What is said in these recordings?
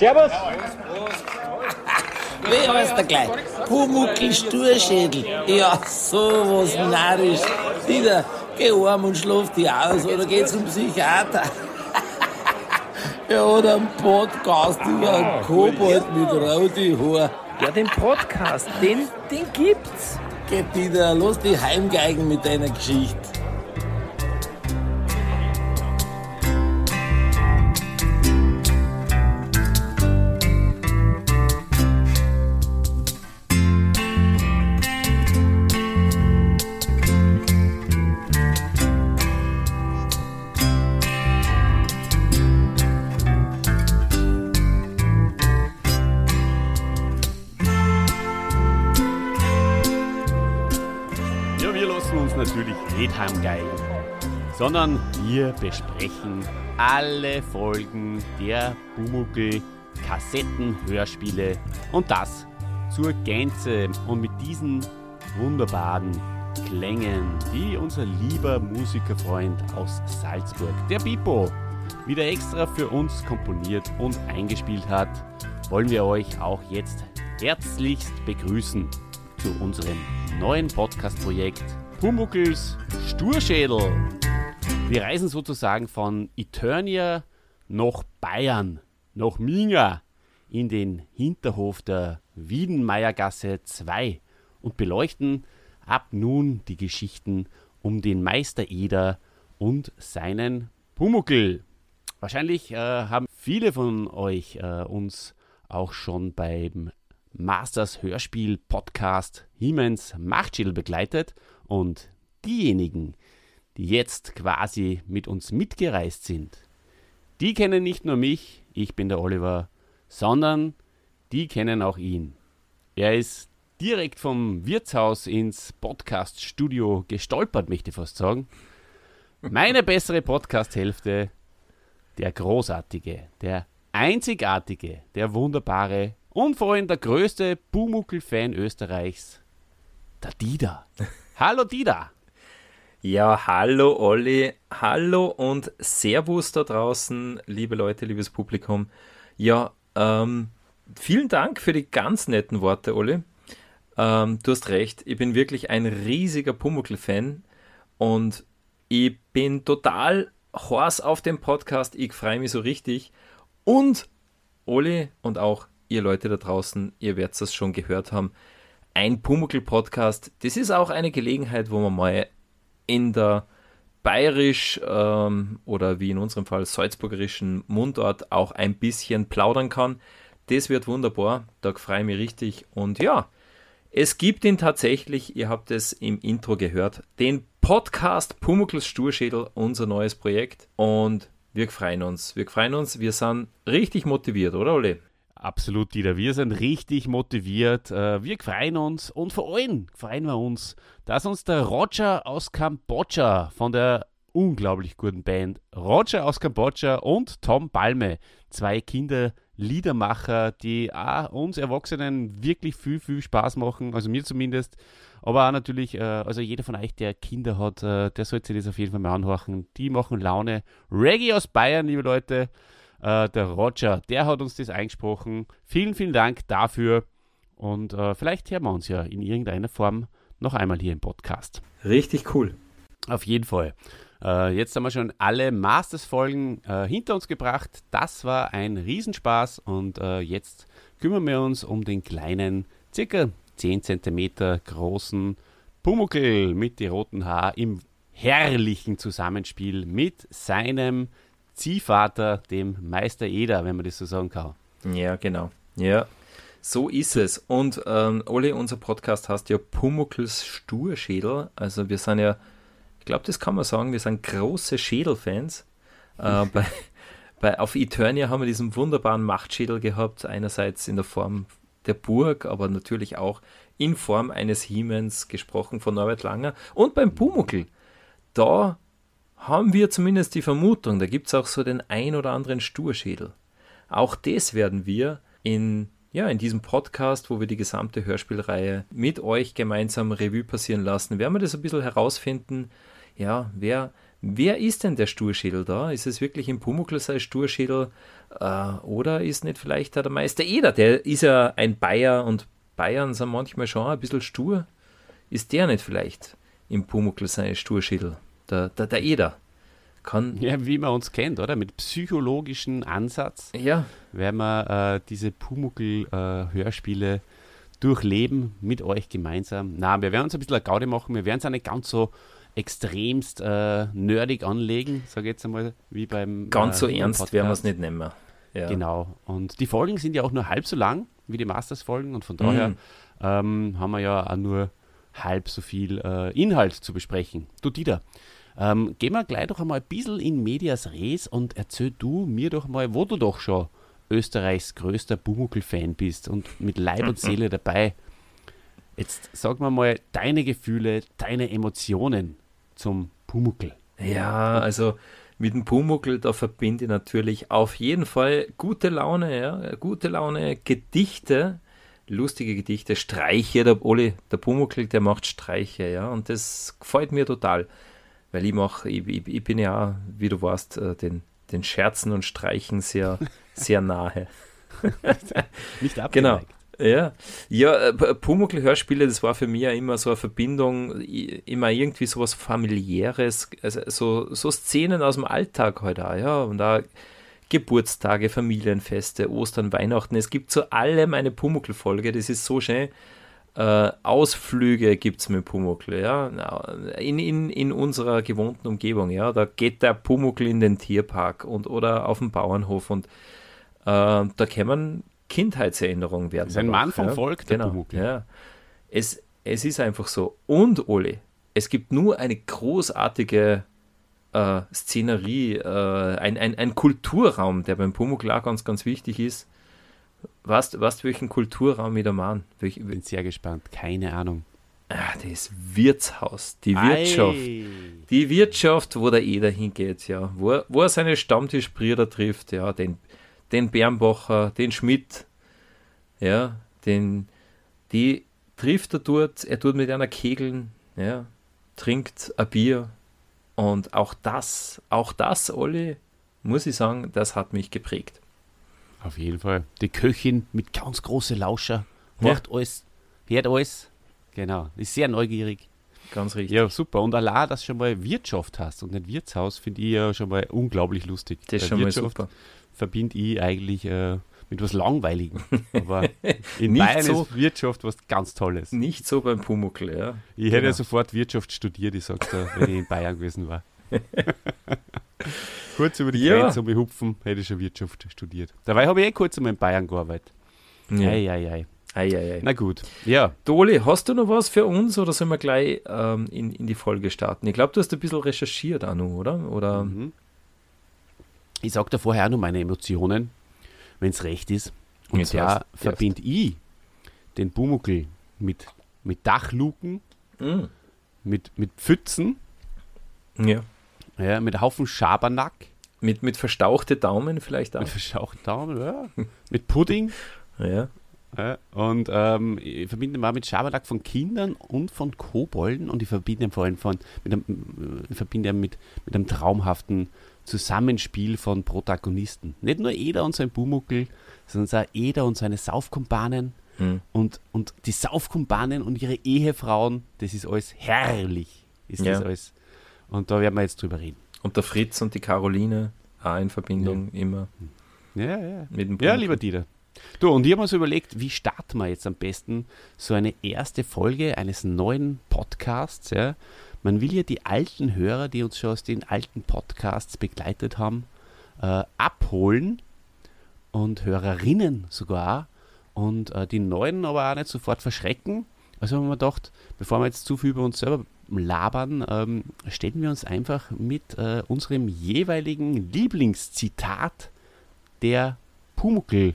Servus. Wie heißt der gleich? Pumuckl Sturschädel. Ja, sowas narrisch. Dieter, geh heim und schlaf dich aus oder geh zum Psychiater. ja, oder ein Podcast über einen Kobold mit roten Haar. Ja, den Podcast, den, den gibt's. Geh, Dieter, lass dich heimgeigen mit deiner Geschichte. Sondern wir besprechen alle Folgen der Bumuckel Kassetten-Hörspiele und das zur Gänze und mit diesen wunderbaren Klängen, die unser lieber Musikerfreund aus Salzburg, der Bipo, wieder extra für uns komponiert und eingespielt hat, wollen wir euch auch jetzt herzlichst begrüßen zu unserem neuen Podcast-Projekt Pumuckls Sturschädel. Wir reisen sozusagen von Eternia nach Bayern, nach Minga, in den Hinterhof der Wiedenmeiergasse 2 und beleuchten ab nun die Geschichten um den Meister Eder und seinen Pumuckl. Wahrscheinlich äh, haben viele von euch äh, uns auch schon beim Masters Hörspiel Podcast Hiemens Machtschädel begleitet und diejenigen, die jetzt quasi mit uns mitgereist sind, die kennen nicht nur mich, ich bin der Oliver, sondern die kennen auch ihn. Er ist direkt vom Wirtshaus ins Podcast-Studio gestolpert, möchte ich fast sagen. Meine bessere Podcast-Hälfte, der großartige, der einzigartige, der wunderbare und vor allem der größte Bumuckel-Fan Österreichs, der Dida. Hallo Dida. Ja, hallo Olli, hallo und Servus da draußen, liebe Leute, liebes Publikum. Ja, ähm, vielen Dank für die ganz netten Worte, Olli. Ähm, du hast recht, ich bin wirklich ein riesiger Pumuckl-Fan und ich bin total Horst auf dem Podcast, ich freue mich so richtig. Und Olli und auch ihr Leute da draußen, ihr werdet das schon gehört haben, ein Pumuckl-Podcast, das ist auch eine Gelegenheit, wo man mal in der bayerisch ähm, oder wie in unserem Fall salzburgerischen Mundart auch ein bisschen plaudern kann. Das wird wunderbar, da freue ich mich richtig. Und ja, es gibt ihn tatsächlich, ihr habt es im Intro gehört, den Podcast Pumuckls Sturschädel, unser neues Projekt. Und wir freuen uns, wir freuen uns, wir sind richtig motiviert, oder Olli? Absolut, Dieter. Wir sind richtig motiviert. Äh, Wir freuen uns und vor allem freuen wir uns, dass uns der Roger aus Kambodscha von der unglaublich guten Band Roger aus Kambodscha und Tom Balme, zwei Kinderliedermacher, die auch uns Erwachsenen wirklich viel, viel Spaß machen, also mir zumindest, aber auch natürlich, äh, also jeder von euch, der Kinder hat, äh, der sollte sich das auf jeden Fall mal anhören. Die machen Laune. Reggae aus Bayern, liebe Leute. Äh, der Roger, der hat uns das eingesprochen. Vielen, vielen Dank dafür. Und äh, vielleicht hören wir uns ja in irgendeiner Form noch einmal hier im Podcast. Richtig cool. Auf jeden Fall. Äh, jetzt haben wir schon alle Masters-Folgen äh, hinter uns gebracht. Das war ein Riesenspaß und äh, jetzt kümmern wir uns um den kleinen, circa 10 cm großen Pumuckl mit die roten Haar im herrlichen Zusammenspiel mit seinem Ziehvater, dem Meister Eder, wenn man das so sagen kann. Ja, genau. Ja, so ist es. Und ähm, Olli, unser Podcast heißt ja Pumuckls Sturschädel. Also wir sind ja, ich glaube, das kann man sagen, wir sind große Schädelfans. Äh, bei, bei, auf Eternia haben wir diesen wunderbaren Machtschädel gehabt, einerseits in der Form der Burg, aber natürlich auch in Form eines Hiemens, gesprochen von Norbert Langer. Und beim Pumuckl, da haben wir zumindest die Vermutung, da gibt es auch so den ein oder anderen Sturschädel. Auch das werden wir in, ja, in diesem Podcast, wo wir die gesamte Hörspielreihe mit euch gemeinsam Revue passieren lassen, werden wir das ein bisschen herausfinden, ja, wer, wer ist denn der Sturschädel da? Ist es wirklich im Pumuckl sein Sturschädel äh, oder ist nicht vielleicht der Meister Eder? Der ist ja ein Bayer und Bayern sind manchmal schon ein bisschen stur. Ist der nicht vielleicht im Pumuckl sein Sturschädel? Der, der, der Eder. Kann ja, wie man uns kennt, oder? Mit psychologischen Ansatz ja. werden wir äh, diese Pumuckl-Hörspiele äh, durchleben mit euch gemeinsam. Na, wir werden uns ein bisschen eine Gaude machen. Wir werden es auch nicht ganz so extremst äh, nerdig anlegen, sage ich jetzt einmal, wie beim. Ganz äh, so ernst Podcast. werden wir es nicht nehmen. Ja. Genau. Und die Folgen sind ja auch nur halb so lang wie die Masters-Folgen und von daher mhm. ähm, haben wir ja auch nur halb so viel äh, Inhalt zu besprechen. Du, Dieter, ähm, gehen wir gleich doch einmal ein bisschen in Medias Res und erzähl du mir doch mal, wo du doch schon Österreichs größter Bumuckel-Fan bist und mit Leib und Seele dabei. Jetzt sag mir mal deine Gefühle, deine Emotionen zum Pumuckel. Ja, also mit dem Pumuckel, da verbinde ich natürlich auf jeden Fall gute Laune, ja, gute Laune, Gedichte, lustige Gedichte, Streiche, der Oli, der Pumuckel, der macht Streiche, ja, und das gefällt mir total, weil ich mache, ich, ich, ich, bin ja, wie du weißt, äh, den, den Scherzen und Streichen sehr, sehr nahe. Nicht abgeneigt. Genau. Ja, ja äh, Pumuckl-Hörspiele, das war für mich ja immer so eine Verbindung, immer irgendwie so was familiäres, also so, so Szenen aus dem Alltag heute halt auch, ja, und da Geburtstage, Familienfeste, Ostern, Weihnachten, es gibt zu allem eine Pumuckl-Folge, das ist so schön. Äh, Ausflüge gibt es mit Pumuckl, ja, in, in, in unserer gewohnten Umgebung, ja, da geht der Pumuckl in den Tierpark und oder auf den Bauernhof und äh, da kann man Kindheitserinnerungen werden. Das ist ein Mann vom ja? Volk, der genau, Ja. Es, es ist einfach so. Und Oli, es gibt nur eine großartige äh, Szenerie, äh, ein, ein, ein Kulturraum, der beim Pumuckl ganz, ganz wichtig ist. Weißt du, welchen Kulturraum ich da meine? Ich bin sehr gespannt. Keine Ahnung. Ah, das Wirtshaus, die Wirtschaft. Ei. Die Wirtschaft, wo der Eder hingeht, ja. Wo, er, wo er seine Stammtischbrüder trifft, ja. Den, den Bernbacher, den Schmidt, ja, den, die trifft er dort, er tut mit einer Kegeln, ja, trinkt ein Bier und auch das, auch das, Olli, muss ich sagen, das hat mich geprägt. Auf jeden Fall. Die Köchin mit ganz großen Lauscher, macht ja. alles, hört alles. Genau, ist sehr neugierig. Ganz richtig. Ja, super. Und allein, dass du schon mal Wirtschaft hast und nicht Wirtshaus, finde ich ja schon mal unglaublich lustig. Das ist schon Wirtschaft, mal super verbinde ich eigentlich äh, mit was Langweiligem. Aber in Bayern so, ist Wirtschaft was ganz Tolles. Nicht so beim Pumuckl, ja. Ich hätte genau. ja sofort Wirtschaft studiert, ich sag's da, wenn ich in Bayern gewesen war. kurz über die ja. Grenze umhupfen, hätte ich schon Wirtschaft studiert. Dabei habe ich eh kurz einmal in Bayern gearbeitet. Ja. Ei, ei, ei. Ei, ei, ei. Na gut, ja. Doli, hast du noch was für uns oder sollen wir gleich ähm, in, in die Folge starten? Ich glaube, du hast ein bisschen recherchiert, Anu, oder? oder? Mhm. Ich sage da vorher auch noch meine Emotionen, wenn es recht ist. Und Jetzt zwar verbinde ich den Bumuckel mit, mit Dachluken, mm. mit, mit Pfützen, ja. Ja, mit einem Haufen Schabernack. Mit, mit verstauchte Daumen vielleicht auch. Mit verstauchten Daumen, ja. mit Pudding. Ja. ja. Und ähm, ich verbinde mal mit Schabernack von Kindern und von Kobolden und ich verbinde ihn vor allem von, mit einem, ich verbinde mit, mit einem traumhaften Zusammenspiel von Protagonisten. Nicht nur Eder und sein Bumuckel, sondern auch Eder und seine Saufkumpanen hm. und, und die Saufkumpanen und ihre Ehefrauen. Das ist alles herrlich, ist ja. das alles. Und da werden wir jetzt drüber reden. Und der Fritz und die Caroline auch in Verbindung ja. immer. Ja, ja. Mit dem ja, lieber Dieter. Du, und ich habe mir so überlegt, wie starten wir jetzt am besten so eine erste Folge eines neuen Podcasts, ja, man will ja die alten Hörer, die uns schon aus den alten Podcasts begleitet haben, äh, abholen und Hörerinnen sogar und äh, die neuen aber auch nicht sofort verschrecken. Also haben wir gedacht, bevor wir jetzt zu viel über uns selber labern, ähm, stellen wir uns einfach mit äh, unserem jeweiligen Lieblingszitat der Pumuckl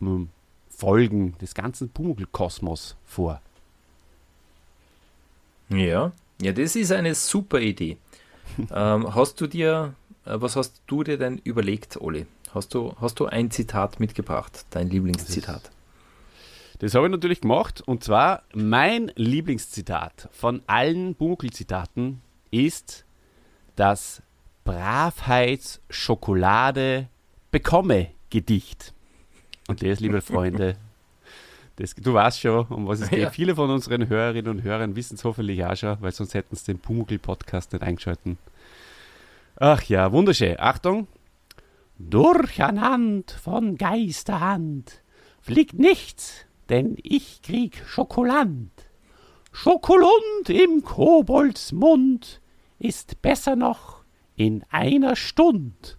ähm, Folgen des ganzen Pumuckl-Kosmos vor. Ja, ja, das ist eine super Idee. ähm, hast du dir, äh, was hast du dir denn überlegt, Oli? Hast du, hast du ein Zitat mitgebracht, dein Lieblingszitat? Das, habe ich natürlich gemacht und zwar mein Lieblingszitat von allen Bunkel-Zitaten ist das Bravheitsschokolade bekomme Gedicht. Und das, liebe Freunde, das, du weißt schon, um was es geht. Ja. Viele von unseren Hörerinnen und Hörern wissen es hoffentlich auch schon, weil sonst hätten sie den Pumuckl-Podcast nicht eingeschalten. Ach ja, wunderschön. Achtung. Durcheinander von Geisterhand fliegt nichts, denn ich krieg Schokoland. Schokolund im Koboldsmund ist besser noch in einer Stund.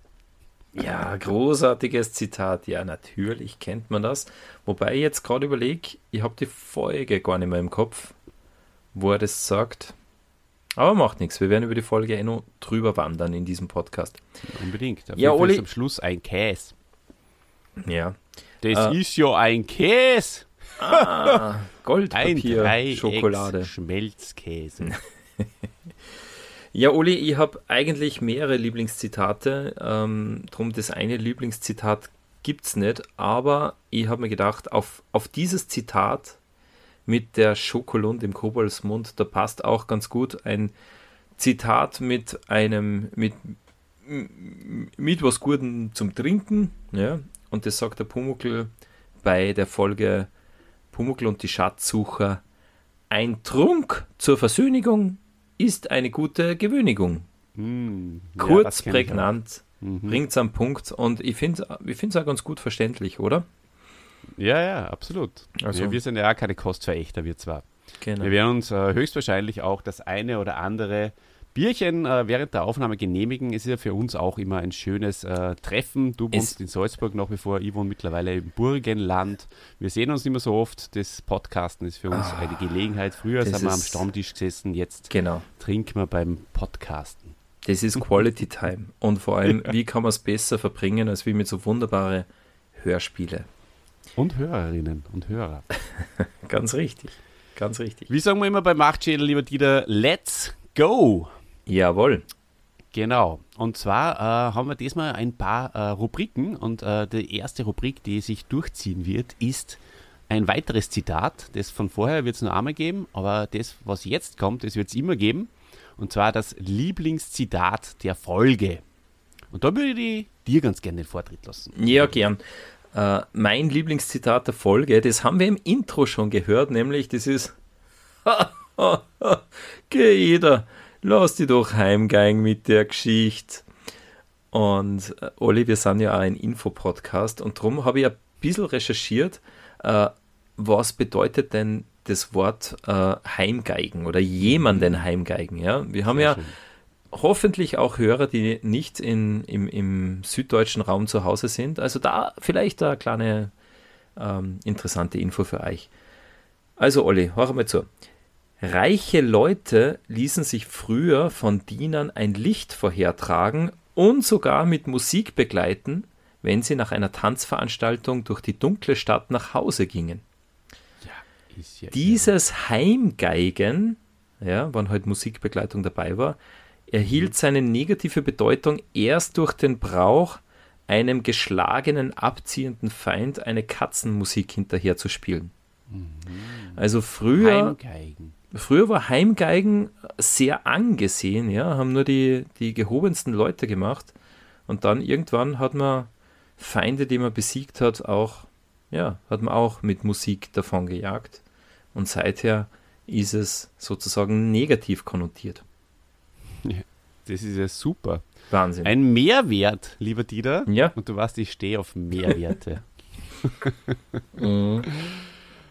Ja, großartiges Zitat. Ja, natürlich kennt man das. Wobei ich jetzt gerade überlege, ich habe die Folge gar nicht mehr im Kopf, wo er das sagt. Aber macht nichts, wir werden über die Folge eh noch drüber wandern in diesem Podcast. Unbedingt. Auf ja, Oli. am Schluss ein Käse. Ja. Das äh, ist ja ein Käse. Ah, Goldpapier, ein Schokolade. Schmelzkäse. Ja, Uli, ich habe eigentlich mehrere Lieblingszitate. Ähm, drum das eine Lieblingszitat gibt es nicht, aber ich habe mir gedacht, auf, auf dieses Zitat mit der Schokolund im Koboldsmund, da passt auch ganz gut ein Zitat mit einem, mit, mit was Guten zum Trinken, ja, und das sagt der Pumuckl bei der Folge Pumuckl und die Schatzsucher. Ein Trunk zur Versöhnigung ist eine gute Gewöhnigung. Mm, Kurz, ja, prägnant, mhm. bringt es am Punkt und ich finde es auch ganz gut verständlich, oder? Ja, ja, absolut. Also, ja, wir sind ja auch keine Kostverächter, wir zwar. Genau. Wir werden uns äh, höchstwahrscheinlich auch das eine oder andere Bierchen äh, während der Aufnahme genehmigen. Es ist ja für uns auch immer ein schönes äh, Treffen. Du wohnst es in Salzburg nach wie vor, ich wohne mittlerweile im Burgenland. Wir sehen uns nicht mehr so oft. Das Podcasten ist für uns oh, eine Gelegenheit. Früher sind wir am Stammtisch gesessen, jetzt genau. trinken wir beim Podcasten. Das ist Quality Time. Und vor allem, wie kann man es besser verbringen, als wie mit so wunderbare Hörspiele. Und Hörerinnen und Hörer. ganz richtig. Ganz richtig. Wie sagen wir immer bei Machtschädel, lieber Dieter, let's go! Jawohl. Genau. Und zwar äh, haben wir diesmal ein paar äh, Rubriken und äh, die erste Rubrik, die sich durchziehen wird, ist ein weiteres Zitat. Das von vorher wird es nur einmal geben, aber das, was jetzt kommt, das wird es immer geben. Und zwar das Lieblingszitat der Folge. Und da würde ich dir ganz gerne den Vortritt lassen. Ja, gern. Äh, mein Lieblingszitat der Folge, das haben wir im Intro schon gehört, nämlich das ist Geh jeder lass dich doch heimgehen mit der Geschichte. Und äh, Olli, wir sind ja auch ein Infopodcast und darum habe ich ein bisschen recherchiert, äh, was bedeutet denn das Wort äh, Heimgeigen oder jemanden heimgeigen. Ja? Wir haben Sehr ja schön. hoffentlich auch Hörer, die nicht in, im, im süddeutschen Raum zu Hause sind. Also da vielleicht eine kleine ähm, interessante Info für euch. Also Olli, hör mal zu. Reiche Leute ließen sich früher von Dienern ein Licht vorhertragen und sogar mit Musik begleiten, wenn sie nach einer Tanzveranstaltung durch die dunkle Stadt nach Hause gingen. Ja, ja Dieses Heimgeigen, ja, wann halt Musikbegleitung dabei war, erhielt mhm. seine negative Bedeutung erst durch den Brauch, einem geschlagenen, abziehenden Feind eine Katzenmusik hinterherzuspielen. Mhm. Also früher. Heimgeigen. Früher war Heimgeigen sehr angesehen, ja, haben nur die, die gehobensten Leute gemacht. Und dann irgendwann hat man Feinde, die man besiegt hat, auch, ja, hat man auch mit Musik davon gejagt. Und seither ist es sozusagen negativ konnotiert. Ja, das ist ja super. Wahnsinn. Ein Mehrwert, lieber Dieter. Ja. Und du weißt, ich stehe auf Mehrwerte. mhm.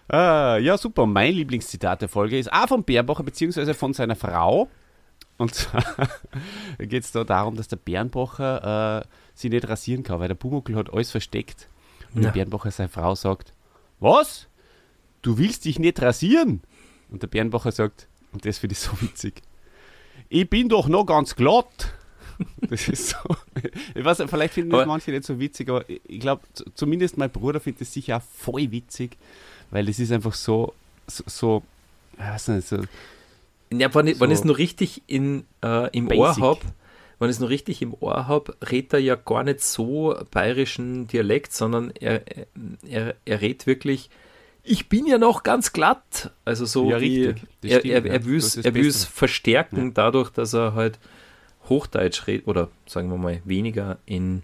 Ah, ja, super. Mein Lieblingszitat der Folge ist auch von Bernbacher, beziehungsweise von seiner Frau. Und zwar geht es da darum, dass der Bernbacher äh, sie nicht rasieren kann, weil der Pumuckl hat alles versteckt. Und ja. der Bernbacher seine Frau sagt, was? Du willst dich nicht rasieren? Und der Bernbacher sagt, und das finde ich so witzig, ich bin doch noch ganz glatt. Das ist so. Ich weiß, vielleicht finden das manche nicht so witzig, aber ich glaube, zumindest mein Bruder findet es sicher auch voll witzig, weil es ist einfach so, so, so weiß nicht, so. Ja, wenn, ich, es nur richtig in, äh, im basic. Ohr habe, wenn ich es noch richtig im Ohr habe, redet er ja gar nicht so bayerischen Dialekt, sondern er, er, er redet wirklich ich bin ja noch ganz glatt. Also so Ja, wie richtig. Das er, er, ja. er will das er will's Beste. verstärken dadurch, dass er halt Hochdeutsch redet oder sagen wir mal weniger in,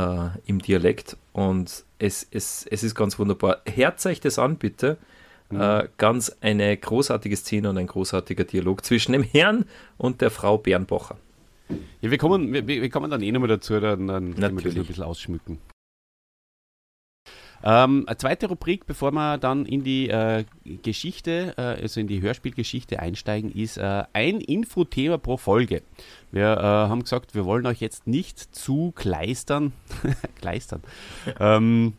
äh, im Dialekt und es, es, es ist ganz wunderbar. Hört euch das an, bitte. Mhm. Äh, ganz eine großartige Szene und ein großartiger Dialog zwischen dem Herrn und der Frau Bernbacher. Ja, wir kommen, wir, wir kommen dann eh nochmal dazu, dann, dann können wir das ein bisschen ausschmücken. Ähm, eine zweite Rubrik, bevor wir dann in die äh, Geschichte, äh, also in die Hörspielgeschichte einsteigen, ist äh, ein Infothema pro Folge. Wir äh, haben gesagt, wir wollen euch jetzt nicht zu kleistern, kleistern, ähm,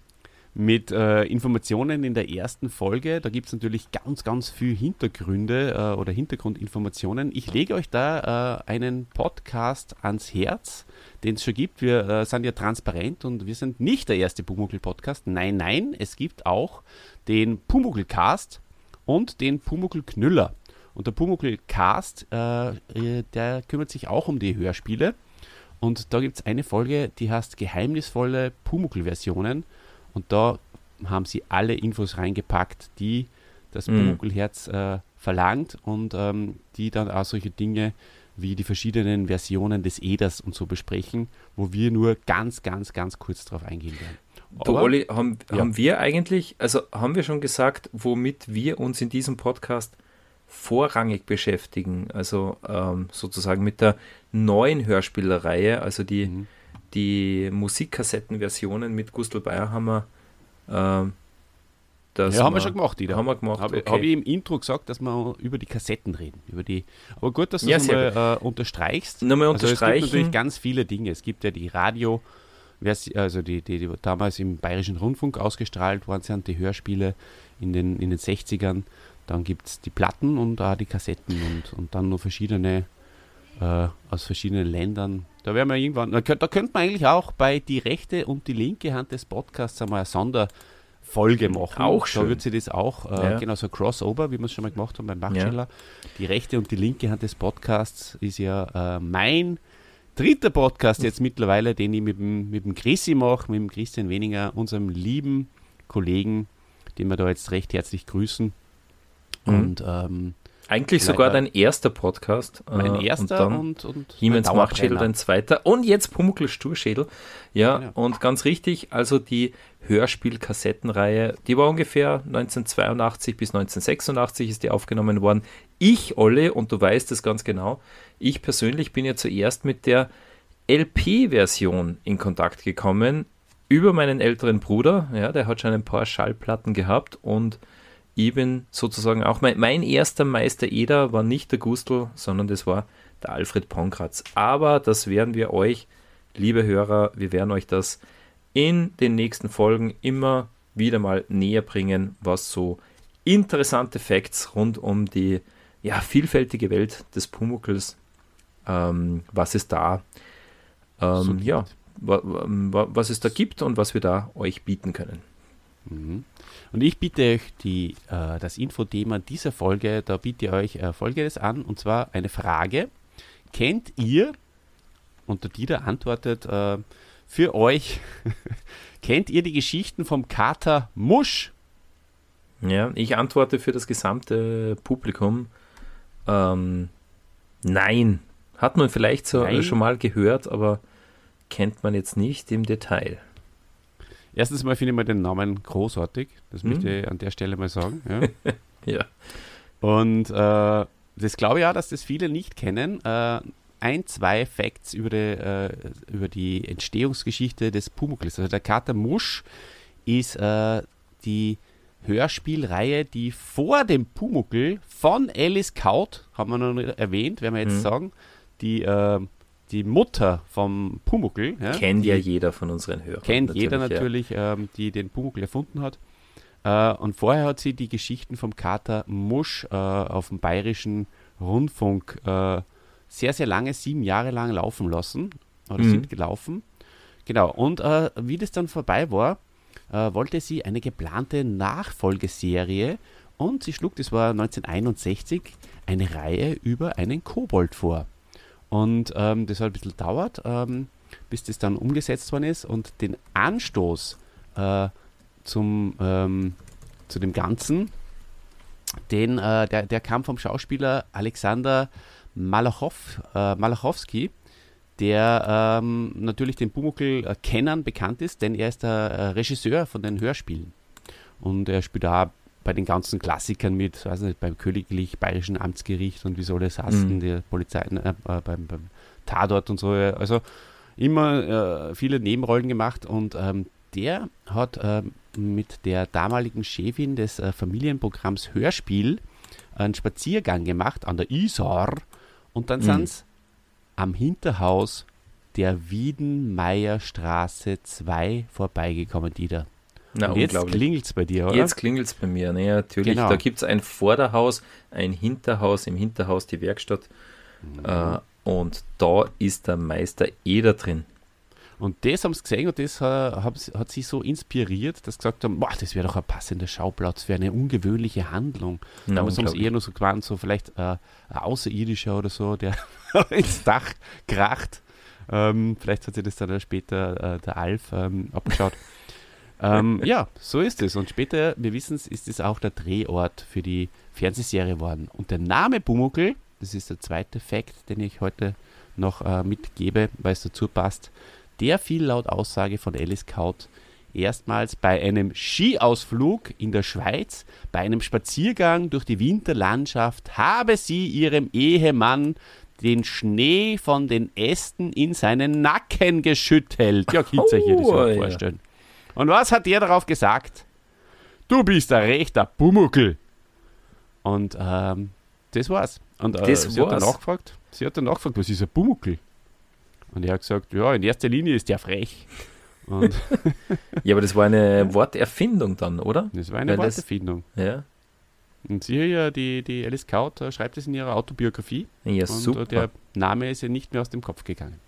mit äh, Informationen in der ersten Folge. Da gibt es natürlich ganz, ganz viel Hintergründe äh, oder Hintergrundinformationen. Ich lege euch da äh, einen Podcast ans Herz, den es schon gibt. Wir äh, sind ja transparent und wir sind nicht der erste Pumuckl-Podcast. Nein, nein, es gibt auch den Pumuckl-Cast und den Pumuckl-Knüller. Und der Pumuckl-Cast, äh, äh, der kümmert sich auch um die Hörspiele. Und da gibt es eine Folge, die heißt Geheimnisvolle Pumuckl-Versionen. Und da haben sie alle Infos reingepackt, die das Mhm. Pumuckl-Herz äh, verlangt und ähm, die dann auch solche Dinge wie die verschiedenen Versionen des Eders und so besprechen, wo wir nur ganz, ganz, ganz kurz drauf eingehen werden. Du, Aber- Olli, haben, Ja. haben wir eigentlich, also haben wir schon gesagt, womit wir uns in diesem Podcast vorrangig beschäftigen? Also ähm, sozusagen mit der neuen Hörspielerreihe, also die, Mhm. Die Musikkassettenversionen mit Gustl Bayerhammer. Ähm, das ja, haben wir schon gemacht, Ida. Haben wir gemacht, Habe okay. hab ich im Intro gesagt, dass wir über die Kassetten reden. Über die, aber gut, dass du Ja, es sehr mal äh, unterstreichst. Nochmal Also es gibt unterstreichen. natürlich ganz viele Dinge. Es gibt ja die Radio, also die, die, die damals im Bayerischen Rundfunk ausgestrahlt worden sind, die Hörspiele in den, in den 60ern. Dann gibt es die Platten und auch die Kassetten und, und dann noch verschiedene äh, aus verschiedenen Ländern. Da werden wir irgendwann, da, könnt- da könnte man eigentlich auch bei die rechte und die linke Hand des Podcasts einmal eine Sonderfolge machen. Auch Da schön. wird sie das auch, äh, Ja. genau so Crossover, wie wir es schon mal gemacht haben beim Bachsteller. Die rechte und die linke Hand des Podcasts ist ja äh, mein dritter Podcast jetzt mittlerweile, den ich mit dem, mit dem Chrissy mache, mit dem Christian Weniger, unserem lieben Kollegen, den wir da jetzt recht herzlich grüßen. Mhm. Und ähm, Eigentlich Leider. sogar dein erster Podcast. mein äh, erster und dann und, und, Hiemens Machtschädel, dein zweiter. Und jetzt Pumuckl Sturschädel. Ja, Genau. und ganz richtig, also die Hörspiel-Kassettenreihe, die war ungefähr 1982 bis 1986 ist die aufgenommen worden. Ich, Olle, und du weißt es ganz genau, ich persönlich bin ja zuerst mit der LP-Version in Kontakt gekommen über meinen älteren Bruder. Ja, der hat schon ein paar Schallplatten gehabt und ich bin sozusagen auch mein, mein erster Meister Eder war nicht der Gustl, sondern das war der Alfred Pankratz. Aber das werden wir euch, liebe Hörer, wir werden euch das in den nächsten Folgen immer wieder mal näher bringen, was so interessante Facts rund um die ja, vielfältige Welt des Pumuckls, ähm, was es da, ähm, So ja, wa, wa, was es da gibt und was wir da euch bieten können. Mhm. Und ich bitte euch die, äh, das Infothema dieser Folge, da biete ich euch äh, Folgendes an, und zwar eine Frage. Kennt ihr, und der Dieter antwortet äh, für euch, kennt ihr die Geschichten vom Kater Musch? Ja, ich antworte für das gesamte Publikum. Ähm, nein. Hat man vielleicht so Nein. schon mal gehört, aber kennt man jetzt nicht im Detail. Erstens mal finde ich mal den Namen großartig, das Mhm. möchte ich an der Stelle mal sagen. Ja. Ja. Und äh, das glaube ich auch, dass das viele nicht kennen. Äh, ein, zwei Facts über die, äh, über die Entstehungsgeschichte des Pumuckls. Also der Kater Musch ist äh, die Hörspielreihe, die vor dem Pumuckl von Alice Kaut, haben wir noch nicht erwähnt, werden wir jetzt Mhm. sagen, die, äh, die Mutter vom Pumuckl. Ja, Kennt die, ja jeder von unseren Hörern. Kennt jeder ja. natürlich, ähm, die den Pumuckl erfunden hat. Äh, und vorher hat sie die Geschichten vom Kater Musch äh, auf dem bayerischen Rundfunk äh, sehr, sehr lange, sieben Jahre lang laufen lassen. Oder Mhm. sind gelaufen. Genau. Und äh, wie das dann vorbei war, äh, wollte sie eine geplante Nachfolgeserie und sie schlug, das war 1961, eine Reihe über einen Kobold vor. Und ähm, das hat ein bisschen dauert, ähm, bis das dann umgesetzt worden ist und den Anstoß äh, zum, ähm, zu dem Ganzen. Den, äh, der, der kam vom Schauspieler Alexander Malachow, äh, Malachowski, der ähm, natürlich den Pumuckl-Kennern bekannt ist, denn er ist der äh, Regisseur von den Hörspielen. Und er spielt da bei den ganzen Klassikern mit, weiß nicht, beim Königlich Bayerischen Amtsgericht und wie soll es heißen, mhm. der Polizei, äh, beim, beim Tatort und so. Also immer äh, viele Nebenrollen gemacht und ähm, der hat äh, mit der damaligen Chefin des äh, Familienprogramms Hörspiel einen Spaziergang gemacht an der Isar und dann mhm. sind sie am Hinterhaus der Wiedenmeierstraße 2 vorbeigekommen, Dieter. Na, jetzt klingelt es bei dir, oder? Jetzt klingelt es bei mir, ne, natürlich. Genau. Da gibt es ein Vorderhaus, ein Hinterhaus, im Hinterhaus die Werkstatt. Mhm. Äh, und da ist der Meister Eder drin. Und das haben sie gesehen und das hat, hat sie so inspiriert, dass sie gesagt haben, boah, das wäre doch ein passender Schauplatz für eine ungewöhnliche Handlung. Na, Damals haben sie eher nur so gemeint, so vielleicht äh, ein Außerirdischer oder so, der ins Dach kracht. Ähm, vielleicht hat sich das dann später äh, der Alf ähm, abgeschaut. Ähm, ja, so ist es. Und später, wir wissen es, ist es auch der Drehort für die Fernsehserie geworden. Und der Name Bumuckel, das ist der zweite Fakt, den ich heute noch äh, mitgebe, weil es dazu passt, der fiel laut Aussage von Alice Kaut erstmals bei einem Skiausflug in der Schweiz, bei einem Spaziergang durch die Winterlandschaft, habe sie ihrem Ehemann den Schnee von den Ästen in seinen Nacken geschüttelt. Ja, könnt ihr euch das ja vorstellen. Und was hat der darauf gesagt? Du bist ein rechter Pumuckel. Und ähm, das war's. Und äh, das sie war's. hat dann nachgefragt, sie hat dann nachgefragt, was ist ein Pumuckel? Und er hat gesagt, ja, in erster Linie ist der frech. ja, aber das war eine Worterfindung dann, oder? Das war eine Weil Worterfindung. Das, ja. Und sie ja, die, die Alice Kaut äh, schreibt es in ihrer Autobiografie. Ja, und super. der Name ist ja nicht mehr aus dem Kopf gegangen.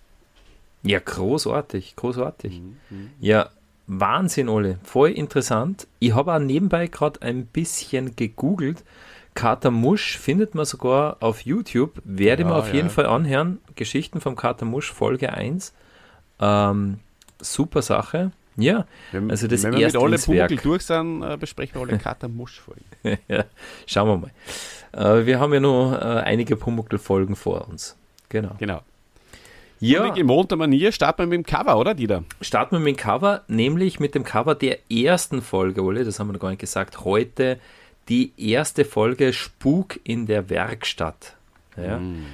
Ja, großartig, großartig. Mhm, mhm. ja, Wahnsinn, Ole. Voll interessant. Ich habe auch nebenbei gerade ein bisschen gegoogelt Kater Musch findet man sogar auf YouTube. Werde ja, mir auf ja. jeden Fall anhören. Geschichten vom Kater Musch, Folge 1. Ähm, super Sache. Ja, wenn, also das Wenn wir mit alle Punkte durch sind, äh, besprechen wir alle Kater Musch-Folgen. ja, schauen wir mal. Äh, wir haben ja noch äh, einige Pumuckl-Folgen vor uns. Genau. Genau. Ja. Und in gewohnter Manier starten wir mit dem Cover, oder, Dieter? Starten wir mit dem Cover, nämlich mit dem Cover der ersten Folge, Ole, das haben wir noch gar nicht gesagt. Heute die erste Folge Spuk in der Werkstatt. Ja. Mm.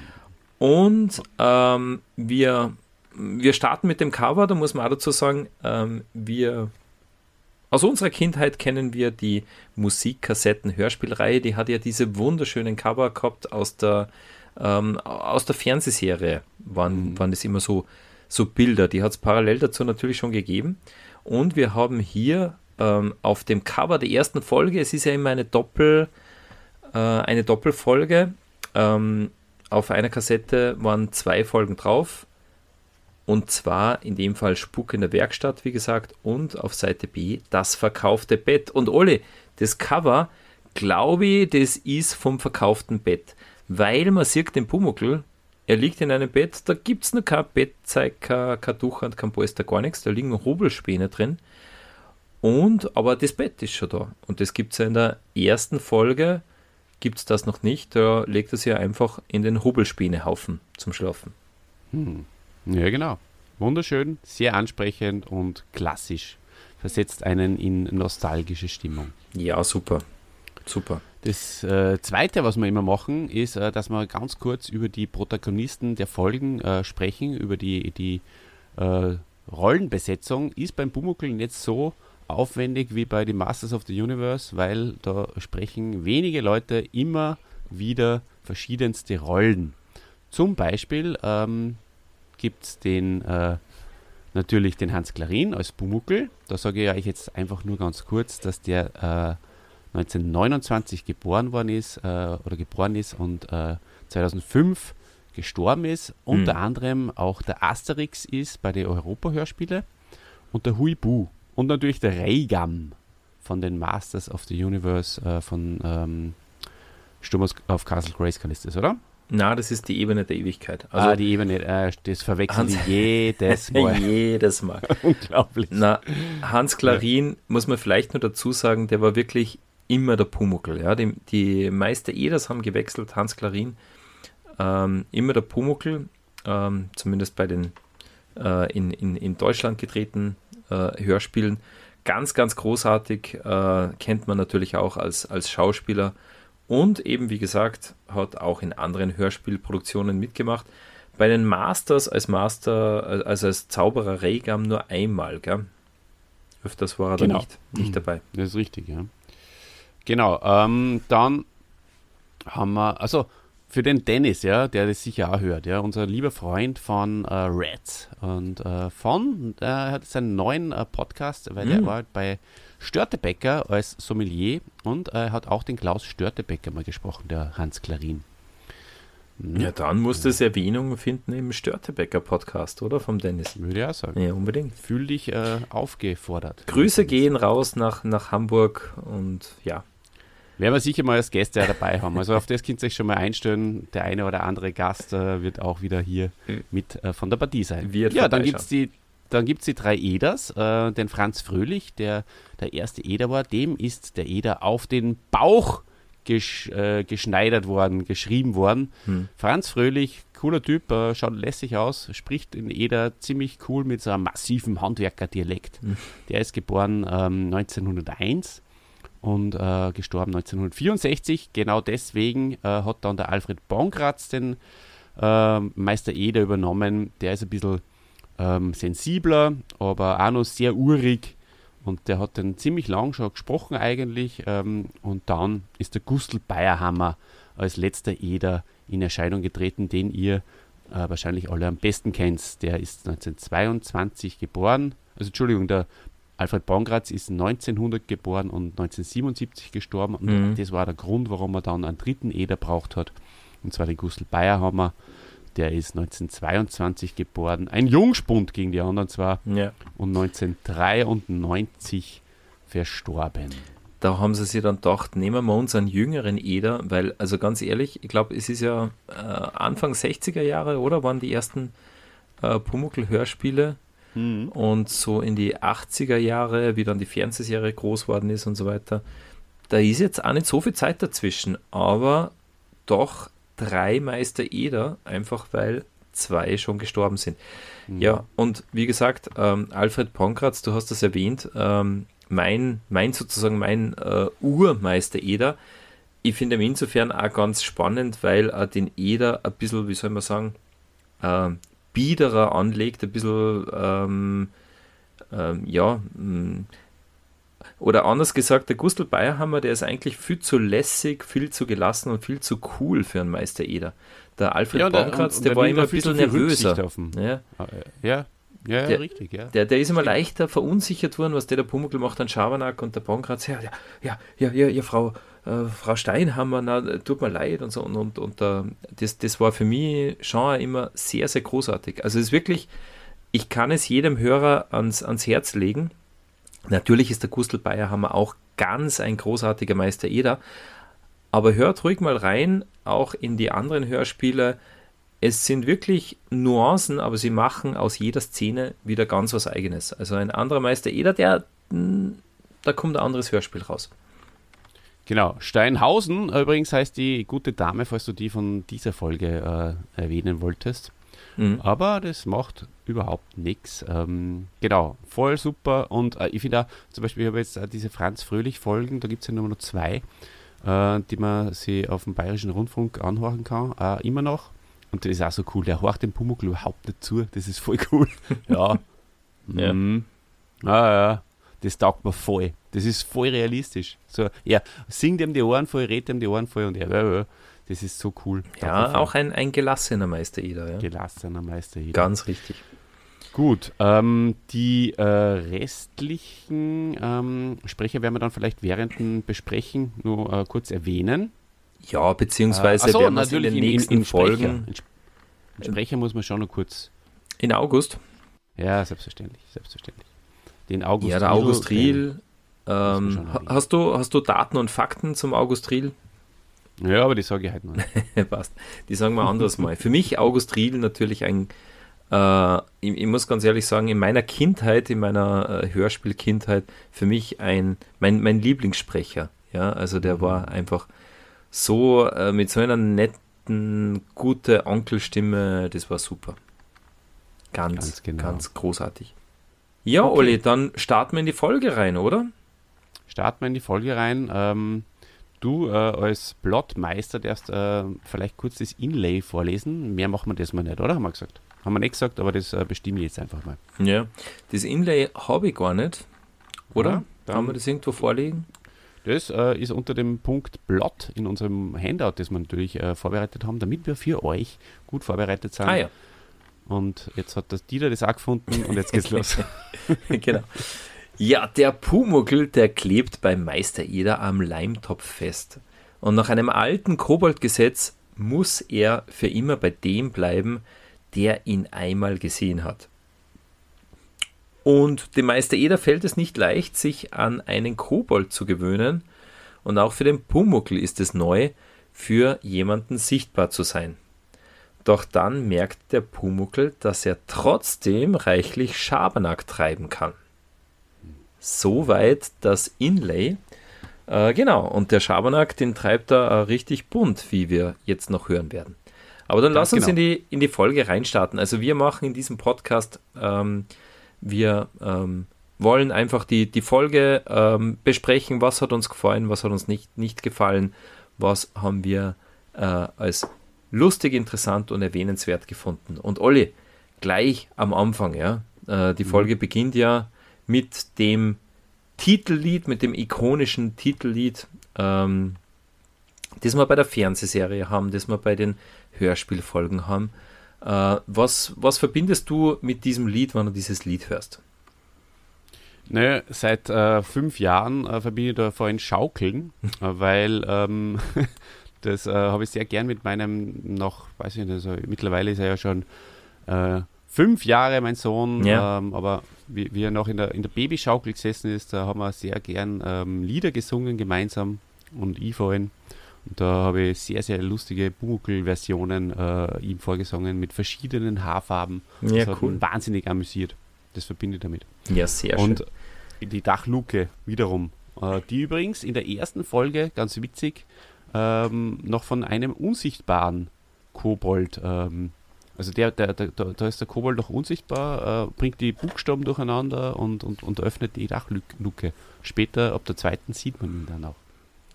Und ähm, wir, wir starten mit dem Cover, da muss man auch dazu sagen, ähm, wir aus unserer Kindheit kennen wir die Musikkassetten-Hörspielreihe, die hat ja diese wunderschönen Cover gehabt aus der, ähm, aus der Fernsehserie, waren, mhm. waren das immer so, so Bilder, die hat es parallel dazu natürlich schon gegeben. Und wir haben hier ähm, auf dem Cover der ersten Folge, es ist ja immer eine Doppel, äh, eine Doppelfolge. Ähm, auf einer Kassette waren zwei Folgen drauf. Und zwar in dem Fall Spuk in der Werkstatt, wie gesagt, und auf Seite B das verkaufte Bett. Und Ole, das Cover, glaube ich, das ist vom verkauften Bett. Weil man sieht den Pumuckl, er liegt in einem Bett, da gibt es noch kein Bettzeug, kein, kein Tuch und kein Polster, gar nichts. Da liegen Hobelspäne drin. Und, aber das Bett ist schon da. Und das gibt es ja in der ersten Folge, gibt es das noch nicht. Da legt es ja einfach in den Hobelspinehaufen zum Schlafen. Hm. Ja, genau. Wunderschön, sehr ansprechend und klassisch. Versetzt einen in nostalgische Stimmung. Ja, super. Super. Das äh, Zweite, was wir immer machen, ist, äh, dass wir ganz kurz über die Protagonisten der Folgen äh, sprechen, über die, die äh, Rollenbesetzung. Ist beim Bumuckel jetzt so, aufwendig wie bei den Masters of the Universe, weil da sprechen wenige Leute immer wieder verschiedenste Rollen. Zum Beispiel ähm, gibt es den äh, natürlich den Hans Klarin als Bumuckel. Da sage ich euch jetzt einfach nur ganz kurz, dass der äh, 1929 geboren worden ist äh, oder geboren ist und 2005 äh, gestorben ist. Unter hm. anderem auch der Asterix ist bei den Europa-Hörspiele und der Huibu und natürlich der Reagan von den Masters of the Universe äh, von ähm, Sturm auf Castle Grayskull ist das, oder? Na, das ist die Ebene der Ewigkeit. Also ah, die Ebene, äh, das verwechseln Hans, jedes Mal. jedes Mal. Unglaublich. Na, Hans Klarin, ja. muss man vielleicht nur dazu sagen, der war wirklich immer der Pumuckel. Ja? Die, die Meister Eders haben gewechselt, Hans Klarin, ähm, immer der Pumuckel, ähm, zumindest bei den äh, in, in, in Deutschland gedrehten äh, Hörspielen. Ganz, ganz großartig, äh, kennt man natürlich auch als, als Schauspieler und eben, wie gesagt, hat auch in anderen Hörspielproduktionen mitgemacht. Bei den Masters als Master, also als Zauberer Regam nur einmal, gell? Öfters war er genau. da nicht, nicht mhm. dabei. Das ist richtig, ja. Genau, ähm, dann haben wir, also für den Dennis, ja, der das sicher auch hört, ja, unser lieber Freund von äh, Reds und äh, von, er hat seinen neuen äh, Podcast, weil mm. der war halt bei Störtebecker als Sommelier und er hat auch den Klaus Störtebecker mal gesprochen, der Hans Klarin. Mhm. Ja, dann muss das Erwähnung finden im Störtebecker-Podcast, oder? Vom Dennis. Würde ich auch sagen. Ja, unbedingt. Fühl dich äh, aufgefordert. Grüße gehen raus nach, nach Hamburg und ja. Werden wir sicher mal als Gäste dabei haben. Also auf das könnt ihr euch schon mal einstellen. Der eine oder andere Gast äh, wird auch wieder hier mit äh, von der Partie sein. Wird ja, dann gibt es die, die drei Eders. Äh, den Franz Fröhlich, der der erste Eder war, dem ist der Eder auf den Bauch gesch, äh, geschneidert worden, geschrieben worden. Hm. Franz Fröhlich, cooler Typ, äh, schaut lässig aus, spricht in Eder ziemlich cool mit so einem massiven Handwerkerdialekt. Hm. Der ist geboren ähm, 1901 und äh, gestorben 1964. Genau deswegen äh, hat dann der Alfred Bonkratz den äh, Meister Eder übernommen. Der ist ein bisschen ähm, sensibler, aber auch noch sehr urig und der hat dann ziemlich lang schon gesprochen eigentlich. Ähm, und dann ist der Gustl Bayerhammer als letzter Eder in Erscheinung getreten, den ihr äh, wahrscheinlich alle am besten kennt. Der ist 1922 geboren. Also Entschuldigung, der Alfred Bongratz ist 1900 geboren und 1977 gestorben. Und mhm. das war der Grund, warum er dann einen dritten Eder braucht hat. Und zwar den Gustl Bayerhammer der ist 1922 geboren. Ein Jungspund gegen die anderen zwar. Ja. Und 1993 verstorben. Da haben sie sich dann gedacht, nehmen wir uns einen jüngeren Eder, weil, also ganz ehrlich, ich glaube, es ist ja äh, Anfang 60er Jahre, oder? Waren die ersten äh, Pumuckl-Hörspiele. Mhm. Und so in die 80er Jahre, wie dann die Fernsehserie groß worden ist und so weiter. Da ist jetzt auch nicht so viel Zeit dazwischen, aber doch drei Meister Eder, einfach weil zwei schon gestorben sind. Mhm. Ja, und wie gesagt, ähm, Alfred Ponkratz, du hast das erwähnt, ähm, mein, mein sozusagen mein äh, Urmeister Eder. Ich finde ihn insofern auch ganz spannend, weil er den Eder ein bisschen, wie soll man sagen, äh, biederer anlegt, ein bisschen, ähm, ähm ja, mh, oder anders gesagt, der Gustl Bayerhammer, der ist eigentlich viel zu lässig, viel zu gelassen und viel zu cool für einen Meister Eder. Der Alfred ja, Baumkratz, der, der war immer ein bisschen nervöser. Ja. ja. Ja, der, richtig, ja. Der, der ist immer leichter verunsichert worden, was der der Pumuckl macht an Schabernack und der Baumkratz, ja, ja, ja, ja, ja, ja Frau, äh, Frau Steinhammer, na, tut mir leid und so und, und, und uh, das, das war für mich schon immer sehr, sehr großartig. Also es ist wirklich, ich kann es jedem Hörer ans, ans Herz legen, Natürlich ist der Gustl Bayerhammer auch ganz ein großartiger Meister Eder, aber hört ruhig mal rein, auch in die anderen Hörspiele. Es sind wirklich Nuancen, aber sie machen aus jeder Szene wieder ganz was Eigenes. Also ein anderer Meister Eder, der, da kommt ein anderes Hörspiel raus. Genau, Steinhausen übrigens heißt die gute Dame, falls du die von dieser Folge äh, erwähnen wolltest. Mhm. Aber das macht überhaupt nichts. Ähm, genau, voll super. Und äh, ich finde auch, zum Beispiel, ich habe jetzt äh, diese Franz Fröhlich-Folgen, da gibt es ja nur noch zwei, äh, die man sich auf dem Bayerischen Rundfunk anhören kann, äh, immer noch. Und das ist auch so cool. Der horcht dem Pumuckl überhaupt nicht zu. Das ist voll cool. ja. ja. Mhm. Ah, ja. Das taugt mir voll. Das ist voll realistisch. So, ja, singt ihm die Ohren voll, redet ihm die Ohren voll und er, das ist so cool. Ja, auch ein, ein gelassener Meister Eder. Ja. Gelassener Meister Eder. Ganz richtig. Gut, ähm, die äh, restlichen ähm, Sprecher werden wir dann vielleicht während dem Besprechen nur äh, kurz erwähnen. Ja, beziehungsweise äh, so, werden wir in den nächsten in, in Folgen. Sprecher. In Sprecher muss man schon noch kurz. In August? Ja, selbstverständlich, selbstverständlich. Den August Ja, der August Riel. Ähm, hast, du, hast du Daten und Fakten zum August Riel? Ja, aber die sage ich halt nicht. Passt. Die sagen wir anders mal. Für mich August Riedl natürlich ein, äh, ich, ich, muss ganz ehrlich sagen, in meiner Kindheit, in meiner äh, Hörspielkindheit, für mich ein, mein, mein Lieblingssprecher. Ja, also der war einfach so äh, mit so einer netten, gute Onkelstimme, das war super. Ganz, ganz, genau. ganz großartig. Ja, okay. Olli, dann starten wir in die Folge rein, oder? Starten wir in die Folge rein. Ähm, du äh, als Plotmeister darfst äh, vielleicht kurz das Inlay vorlesen. Mehr machen wir das mal nicht, oder? Haben wir gesagt. Haben wir nicht gesagt, aber das äh, bestimme ich jetzt einfach mal. Ja, das Inlay habe ich gar nicht, oder? Ja, Haben wir das irgendwo vorliegen? Das äh, ist unter dem Punkt Plot in unserem Handout, das wir natürlich äh, vorbereitet haben, damit wir für euch gut vorbereitet sind. Ah ja. Und jetzt hat das Dieter das auch gefunden und jetzt geht's los. genau. Ja, der Pumuckl, der klebt bei Meister Eder am Leimtopf fest. Und nach einem alten Koboldgesetz muss er für immer bei dem bleiben, der ihn einmal gesehen hat. Und dem Meister Eder fällt es nicht leicht, sich an einen Kobold zu gewöhnen. Und auch für den Pumuckl ist es neu, für jemanden sichtbar zu sein. Doch dann merkt der Pumuckl, dass er trotzdem reichlich Schabernack treiben kann. Soweit das Inlay. Äh, genau, und der Schabernack, den treibt er äh, richtig bunt, wie wir jetzt noch hören werden. Aber dann Ganz lass uns genau. in, die, in die Folge reinstarten. Also wir machen in diesem Podcast, ähm, wir ähm, wollen einfach die, die Folge ähm, besprechen, was hat uns gefallen, was hat uns nicht, nicht gefallen, was haben wir äh, als lustig, interessant und erwähnenswert gefunden. Und Olli, gleich am Anfang, ja, äh, die mhm. Folge beginnt ja mit dem Titellied, mit dem ikonischen Titellied, ähm, das wir bei der Fernsehserie haben, das wir bei den Hörspielfolgen haben. Äh, was, was verbindest du mit diesem Lied, wenn du dieses Lied hörst? Naja, seit äh, fünf Jahren äh, verbinde ich da vorhin Schaukeln, äh, weil ähm, Das äh, habe ich sehr gern mit meinem noch, weiß ich nicht, also mittlerweile ist er ja schon äh, fünf Jahre, mein Sohn, ja. ähm, aber wie, wie, er noch in der, in der Babyschaukel gesessen ist, da haben wir sehr gern ähm, Lieder gesungen gemeinsam und ich vorhin. Und da habe ich sehr, sehr lustige Bumukel-Versionen äh, ihm vorgesungen mit verschiedenen Haarfarben. Das ja, hat cool. ihn wahnsinnig amüsiert. Das verbinde ich damit. Ja, sehr und schön. Und die Dachluke wiederum. Äh, die übrigens in der ersten Folge, ganz witzig, ähm, noch von einem unsichtbaren Kobold. Ähm, also der, der, der, da ist der Kobold noch unsichtbar, äh, bringt die Buchstaben durcheinander und, und, und öffnet die Dachluke. Später, ab der zweiten, sieht man ihn dann auch.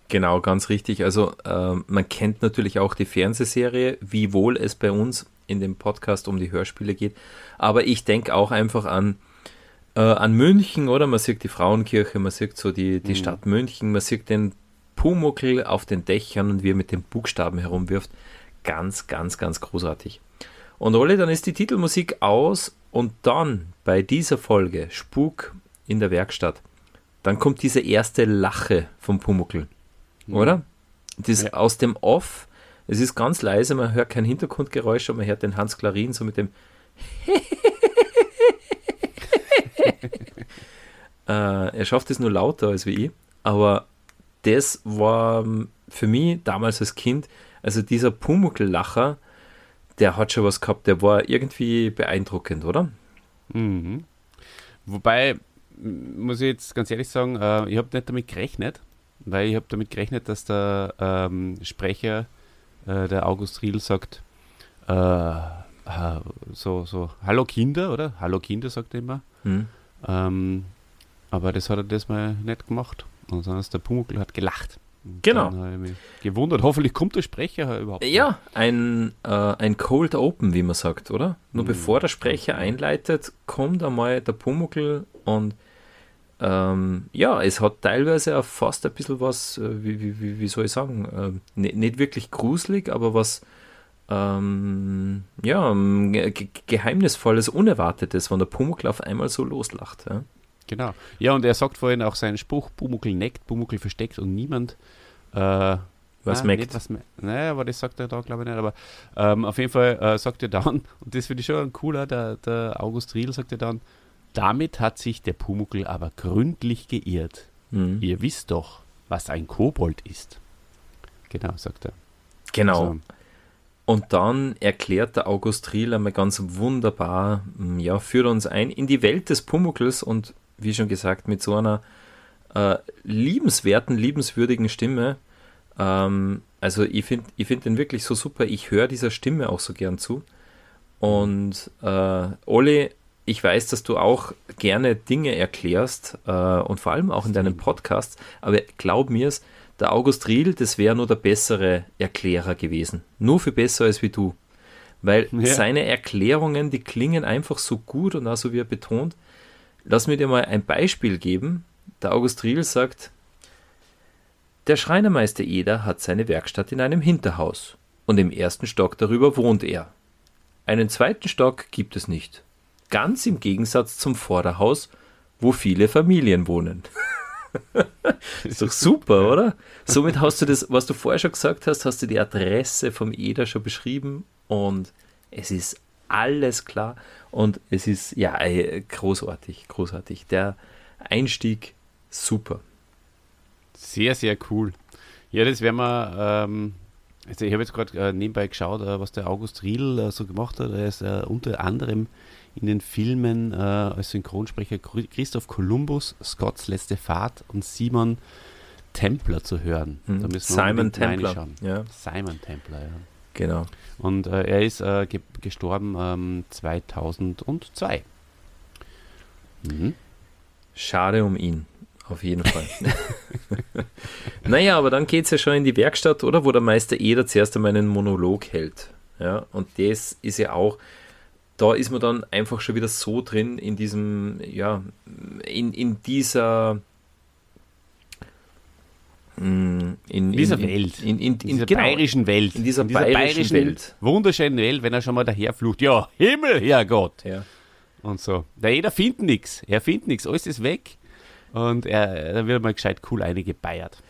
Genau, ganz richtig. Also äh, man kennt natürlich auch die Fernsehserie, wiewohl es bei uns in dem Podcast um die Hörspiele geht. Aber ich denke auch einfach an, äh, an München, oder? Man sieht die Frauenkirche, man sieht so die, die mhm. Stadt München, man sieht den Pumuckel auf den Dächern und wie er mit den Buchstaben herumwirft. Ganz, ganz, ganz großartig. Und Olli, dann ist die Titelmusik aus und dann bei dieser Folge Spuk in der Werkstatt, dann kommt diese erste Lache vom Pumuckel, mhm. oder? Das ja. aus dem Off, es ist ganz leise, man hört kein Hintergrundgeräusch, aber man hört den Hans Klarin so mit dem äh, er schafft es nur lauter als wie ich, aber das war ähm, für mich damals als Kind, also dieser Pumuckl-Lacher, der hat schon was gehabt, der war irgendwie beeindruckend, oder? Mhm. Wobei, muss ich jetzt ganz ehrlich sagen, äh, ich habe nicht damit gerechnet, weil ich habe damit gerechnet, dass der ähm, Sprecher, äh, der August Riedl, sagt, äh, so, so, hallo Kinder, oder? Hallo Kinder, sagt er immer. Mhm. Ähm, aber das hat er das mal nicht gemacht. Und sondern der Pumuckl hat gelacht. Und genau. Dann gewundert. Hoffentlich kommt der Sprecher überhaupt. Ja, ein, äh, ein Cold Open, wie man sagt, oder? Nur mhm. bevor der Sprecher einleitet, kommt einmal der Pumuckl und ähm, ja, es hat teilweise auch fast ein bisschen was, äh, wie, wie, wie soll ich sagen, äh, nicht, nicht wirklich gruselig, aber was ähm, ja, ge geheimnisvolles, unerwartetes, wenn der Pumuckl auf einmal so loslacht. Ja. Genau. Ja, und er sagt vorhin auch seinen Spruch, Bumuckel neckt, Bumuckel versteckt und niemand äh, was nein, meckt. Was, naja, aber das sagt er da, glaube ich, nicht. Aber ähm, auf jeden Fall äh, sagt er dann, und das finde ich schon cooler, der, der August Riedl sagt er dann, damit hat sich der Pumuckel aber gründlich geirrt. Mhm. Ihr wisst doch, was ein Kobold ist. Genau, sagt er. Genau. Also, und dann erklärt der August Riel einmal ganz wunderbar, ja, führt uns ein in die Welt des Pumuckls und wie schon gesagt, mit so einer äh, liebenswerten, liebenswürdigen Stimme. Ähm, also ich finde ich find den wirklich so super. Ich höre dieser Stimme auch so gern zu. Und äh, Olli, ich weiß, dass du auch gerne Dinge erklärst äh, und vor allem auch in deinen Podcasts, aber glaub mir es, der August Riel, das wäre nur der bessere Erklärer gewesen. Nur viel besser als wie du. Weil ja. seine Erklärungen, die klingen einfach so gut und auch so wie er betont. Lass mir dir mal ein Beispiel geben. Der August Riel sagt, der Schreinermeister Eder hat seine Werkstatt in einem Hinterhaus und im ersten Stock darüber wohnt er. Einen zweiten Stock gibt es nicht. Ganz im Gegensatz zum Vorderhaus, wo viele Familien wohnen. ist doch super, oder? Somit hast du das, was du vorher schon gesagt hast, hast du die Adresse vom Eder schon beschrieben und es ist alles klar und es ist ja großartig, großartig. Der Einstieg super. Sehr, sehr cool. Ja, das werden wir. Ähm, also ich habe jetzt gerade äh, nebenbei geschaut, äh, was der August Riedl äh, so gemacht hat. Er ist äh, unter anderem in den Filmen äh, als Synchronsprecher Christoph Columbus, Scotts letzte Fahrt und Simon Templer zu hören. Mhm. Simon Templer. Ja. Simon Templer, ja. Genau. Und äh, er ist äh, ge gestorben ähm, 2002. Mhm. Schade um ihn, auf jeden Fall. naja, aber dann geht es ja schon in die Werkstatt, oder? Wo der Meister Eder zuerst einmal einen Monolog hält. Ja, und das ist ja auch da ist man dann einfach schon wieder so drin in diesem, ja, in, in dieser mm, in, dieser in, Welt, in, in, in dieser genau, bayerischen Welt, in dieser, in dieser bayerischen, bayerischen, Welt, wunderschönen Welt, wenn er schon mal daherflucht, ja, Himmel, Herrgott, ja. und so. Der jeder findet nichts, er findet nichts, alles ist weg und er, da wird mal gescheit cool eingebeiert.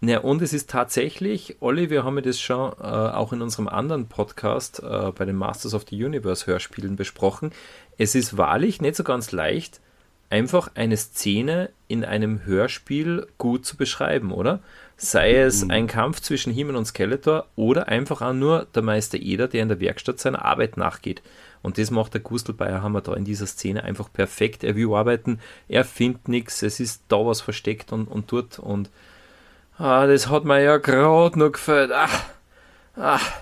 Ja, und es ist tatsächlich, Olli, wir haben ja das schon äh, auch in unserem anderen Podcast äh, bei den Masters of the Universe Hörspielen besprochen. Es ist wahrlich nicht so ganz leicht, einfach eine Szene in einem Hörspiel gut zu beschreiben, oder? Sei es mhm. ein Kampf zwischen Himmel und Skeletor oder einfach auch nur der Meister Eder, der in der Werkstatt seiner Arbeit nachgeht. Und das macht der Gustl Bayerhammer da in dieser Szene einfach perfekt. Er will arbeiten, er findet nichts, es ist da was versteckt und, und dort und Ah, das hat mir ja gerade noch gefällt. Ach, ach.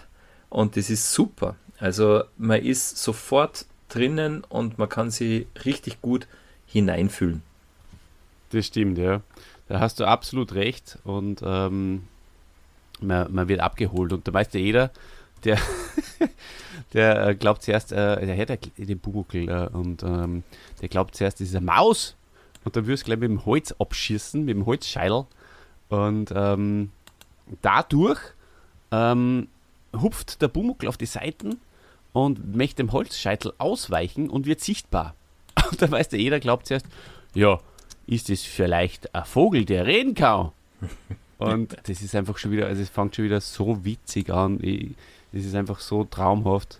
Und das ist super. Also man ist sofort drinnen und man kann sie richtig gut hineinfühlen. Das stimmt, ja. Da hast du absolut recht und ähm, man, man, wird abgeholt. Und da weiß ja jeder, der, der äh, glaubt zuerst, äh, der hat den Pumuckl äh, und ähm, der glaubt zuerst, das ist eine Maus und dann wirst du gleich mit dem Holz abschießen, mit dem Holzscheitel und ähm, dadurch ähm, hupft der Bumuckel auf die Seiten und möchte dem Holzscheitel ausweichen und wird sichtbar. Und da weiß der jeder, glaubt zuerst, ja, ist es vielleicht ein Vogel, der reden kann? Und das ist einfach schon wieder, also es fängt schon wieder so witzig an. Es ist einfach so traumhaft.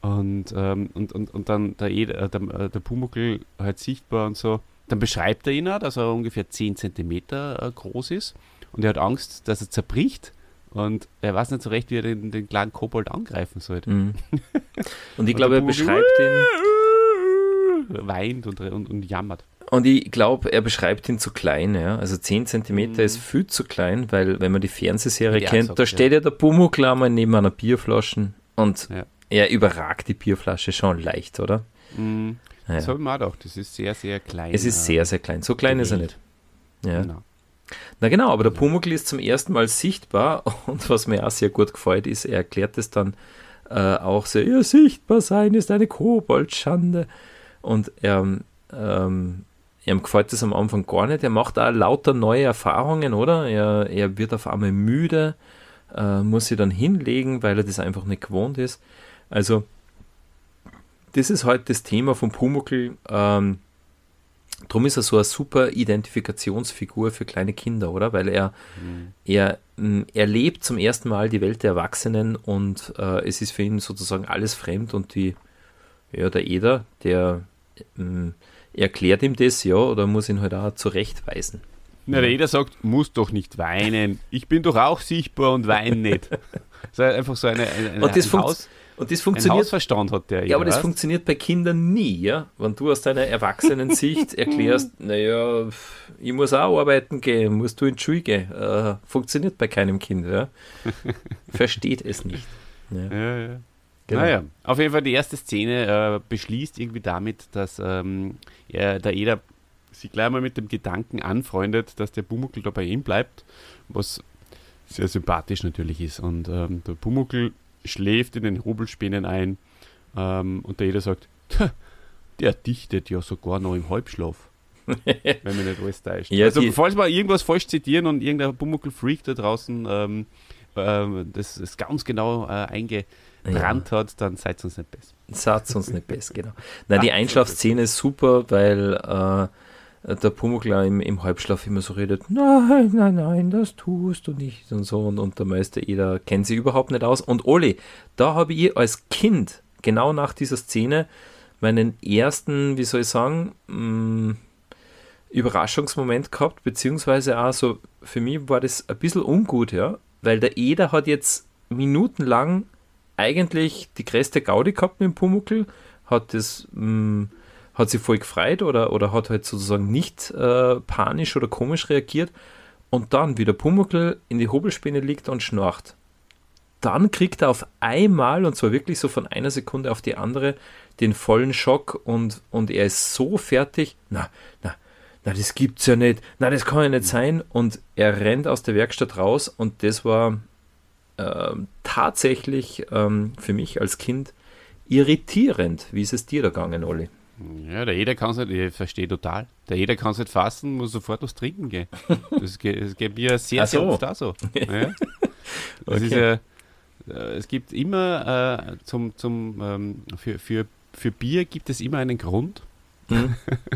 Und, ähm, und, und, und dann der, der, der, der Pumuckl halt sichtbar und so. Dann beschreibt er ihn auch, dass er ungefähr 10 cm äh, groß ist und er hat Angst, dass er zerbricht und er weiß nicht so recht, wie er den, den kleinen Kobold angreifen sollte. Mhm. Und ich glaube, er beschreibt ihn. Weint und, und, und jammert. Und ich glaube, er beschreibt ihn zu klein, ja. Also 10 cm mhm. ist viel zu klein, weil wenn man die Fernsehserie kennt, gesagt, da steht ja, ja der Pumuckl einmal neben einer Bierflasche und ja. er überragt die Bierflasche schon leicht, oder? Mhm. Ja. Das habe ich mir auch. Das ist sehr, sehr klein. Es ist sehr, sehr klein. So klein ist er nicht. Ja. Genau. Na genau, aber der Pumuckl ist zum ersten Mal sichtbar und was mir auch sehr gut gefällt, ist, er erklärt es dann äh, auch so, ja, sichtbar sein ist eine Koboldschande. Und er, ähm, ihm gefällt das am Anfang gar nicht. Er macht auch lauter neue Erfahrungen, oder? Er, er wird auf einmal müde, äh, muss sich dann hinlegen, weil er das einfach nicht gewohnt ist. Also, das ist heute halt das Thema von Pumuckl. Ähm, Drum ist er so eine super Identifikationsfigur für kleine Kinder, oder? Weil er, mhm. er, mm, er lebt zum ersten Mal die Welt der Erwachsenen und äh, es ist für ihn sozusagen alles fremd und die, ja, der Eder, der äh, erklärt ihm das, ja, oder muss ihn halt auch zurechtweisen. Na, der Eder sagt, muss doch nicht weinen. Ich bin doch auch sichtbar und weine nicht. so einfach so eine, eine und das, funkt, Und das Ein funktioniert Hausverstand hat der. Ja, aber das weißt? funktioniert bei Kindern nie, ja. Wenn du aus deiner Erwachsenen-Sicht erklärst, naja, ich muss auch arbeiten gehen, musst du in die Schule gehen. Äh, funktioniert bei keinem Kind, ja. Versteht es nicht. Ja, Ja, ja. Genau. Naja, auf jeden Fall die erste Szene äh, beschließt irgendwie damit, dass ähm, er, der Eder sich gleich mal mit dem Gedanken anfreundet, dass der Pumuckl da bei ihm bleibt, was sehr sympathisch natürlich ist. Und ähm, der Pumuckl schläft in den Hobelspänen ein ähm, und der Eder sagt, "Tja, der dichtet ja sogar noch im Halbschlaf. wenn mir nicht alles täuscht. Ja, also, falls wir irgendwas falsch zitieren und irgendein Pumuckl-Freak da draußen ähm, ähm, das ist ganz genau äh, eingebrannt hat, dann seid uns nicht besser. Satz uns nicht besser, genau. Nein, die Einschlafszene ist super, weil äh, der Pumuckl im, im Halbschlaf immer so redet, nein, nein, nein, das tust du nicht und so. Und, und der Meister Eder kennt sie überhaupt nicht aus. Und Oli, da habe ich als Kind, genau nach dieser Szene, meinen ersten, wie soll ich sagen, mh, Überraschungsmoment gehabt, beziehungsweise auch so, für mich war das ein bisschen ungut, ja, weil der Eder hat jetzt minutenlang eigentlich die größte Gaudi gehabt mit dem Pumuckl, hat das, mh, hat sich voll gefreut oder, oder hat halt sozusagen nicht äh, panisch oder komisch reagiert. Und dann, wie der Pumuckl in die Hobelspäne liegt und schnarcht, dann kriegt er auf einmal, und zwar wirklich so von einer Sekunde auf die andere, den vollen Schock und, und er ist so fertig, na, na, na, das gibt's ja nicht, na, das kann ja nicht sein. Und er rennt aus der Werkstatt raus und das war ähm, tatsächlich ähm, für mich als Kind irritierend. Wie ist es dir da gegangen, Olli? Ja, der Eder kann es nicht, ich verstehe total. Der Eder kann es nicht fassen, muss sofort was trinken gehen. Das geht, das geht mir sehr, Ach sehr so. oft auch so. Ja. Das ist äh, es gibt immer äh, zum, zum, ähm, für, für, für Bier gibt es immer einen Grund. Hm?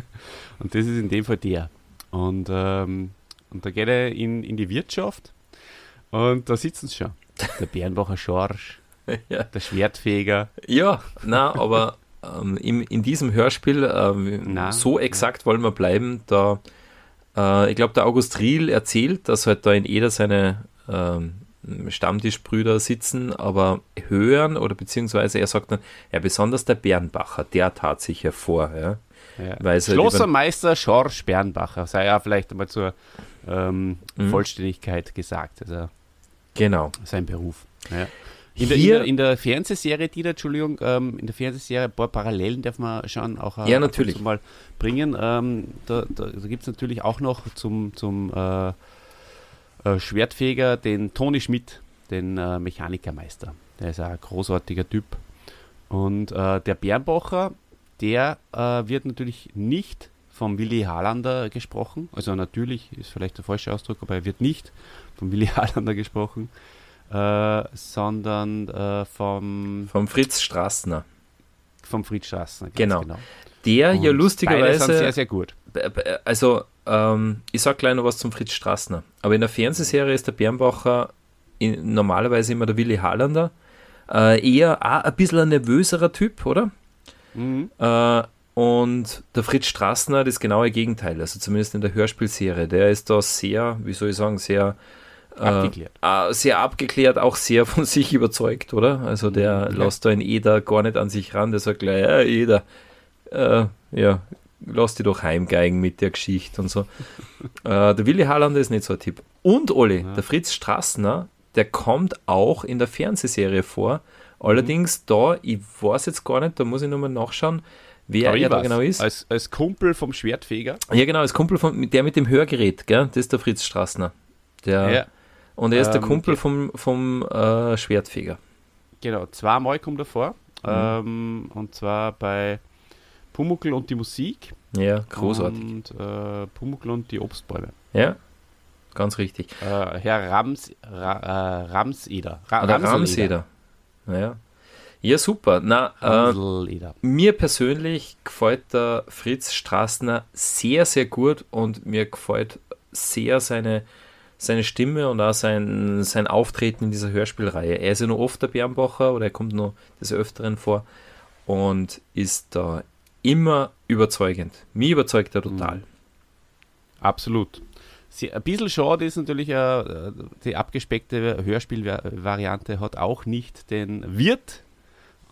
Und das ist in dem Fall der. Und, ähm, und da geht er in, in die Wirtschaft und da sitzen sie schon. Der Bernbacher Schorsch, ja. der Schwertfeger. Ja, na, aber ähm, im, in diesem Hörspiel, ähm, Na, so exakt wollen wir bleiben, da, äh, ich glaube, der August Riel erzählt, dass halt da in Eder seine ähm, Stammtischbrüder sitzen, aber hören oder beziehungsweise er sagt dann, ja, besonders der Bernbacher, der tat sich hervor, ja. Ja. Weil halt Schlossermeister Schorsch Bernbacher, sei ja vielleicht einmal zur ähm, Mhm. Vollständigkeit gesagt, also Genau. sein Beruf. Ja. In, der, in, der, in der Fernsehserie, die da, Entschuldigung, ähm, in der Fernsehserie, ein paar Parallelen darf man schon auch äh, Ja, natürlich. mal bringen. Ähm, da da, da gibt es natürlich auch noch zum, zum äh, äh, Schwertfeger den Toni Schmidt, den äh, Mechanikermeister. Der ist ein großartiger Typ. Und äh, der Bernbacher, der äh, wird natürlich nicht vom Willi Harlander gesprochen. Also natürlich ist vielleicht der falsche Ausdruck, aber er wird nicht vom Willi Harlander gesprochen, äh, sondern äh, vom, Vom Fritz Straßner. vom Fritz Straßner. ganz Genau. genau. Der ja Und Beide sind lustigerweise. sehr, sehr gut. Also, ähm, ich sag gleich noch was zum Fritz Straßner. Aber in der Fernsehserie ist der Bernbacher in, normalerweise immer der Willi Harlander. Äh, eher auch ein bisschen ein nervöserer Typ, oder? Mhm. Äh, und der Fritz Straßner das genaue Gegenteil, also zumindest in der Hörspielserie. Der ist da sehr, wie soll ich sagen, sehr Abgeklärt. Äh, sehr abgeklärt, auch sehr von sich überzeugt, oder? Also der Ja. lässt da in Eder gar nicht an sich ran, der sagt gleich, ja, Eder, äh, ja, lass die doch heimgeigen mit der Geschichte und so. äh, der Willi Harlander ist nicht so ein Tipp. Und Olli, Ja. der Fritz Straßner, der kommt auch in der Fernsehserie vor. Allerdings da, ich weiß jetzt gar nicht, da muss ich nochmal nachschauen, wer Aber er da genau ist. Als, als Kumpel vom Schwertfeger. Ja, genau, als Kumpel von der mit dem Hörgerät, gell? Das ist der Fritz Straßner. Der, Ja, und er ist der Ähm, Kumpel ge- vom, vom äh, Schwertfeger. genau. Zweimal kommt er vor. Mhm. Ähm, und zwar bei Pumuckl und die Musik. Ja, großartig. Und äh, Pumuckl und die Obstbäume. Ja, ganz richtig. Äh, Herr Rams, Ra, äh, Ramseder. Ra, Oder Ramseleder. Ramseder. Ja. Ja, super. Na, äh, mir persönlich gefällt der Fritz Straßner sehr, sehr gut und mir gefällt sehr seine, seine Stimme und auch sein, sein Auftreten in dieser Hörspielreihe. Er ist ja noch oft der Bernbacher oder er kommt noch des Öfteren vor und ist da immer überzeugend. Mich überzeugt er total. Mhm. Absolut. Sie, ein bisschen schade ist natürlich, äh, die abgespeckte Hörspielvariante hat auch nicht den Wirt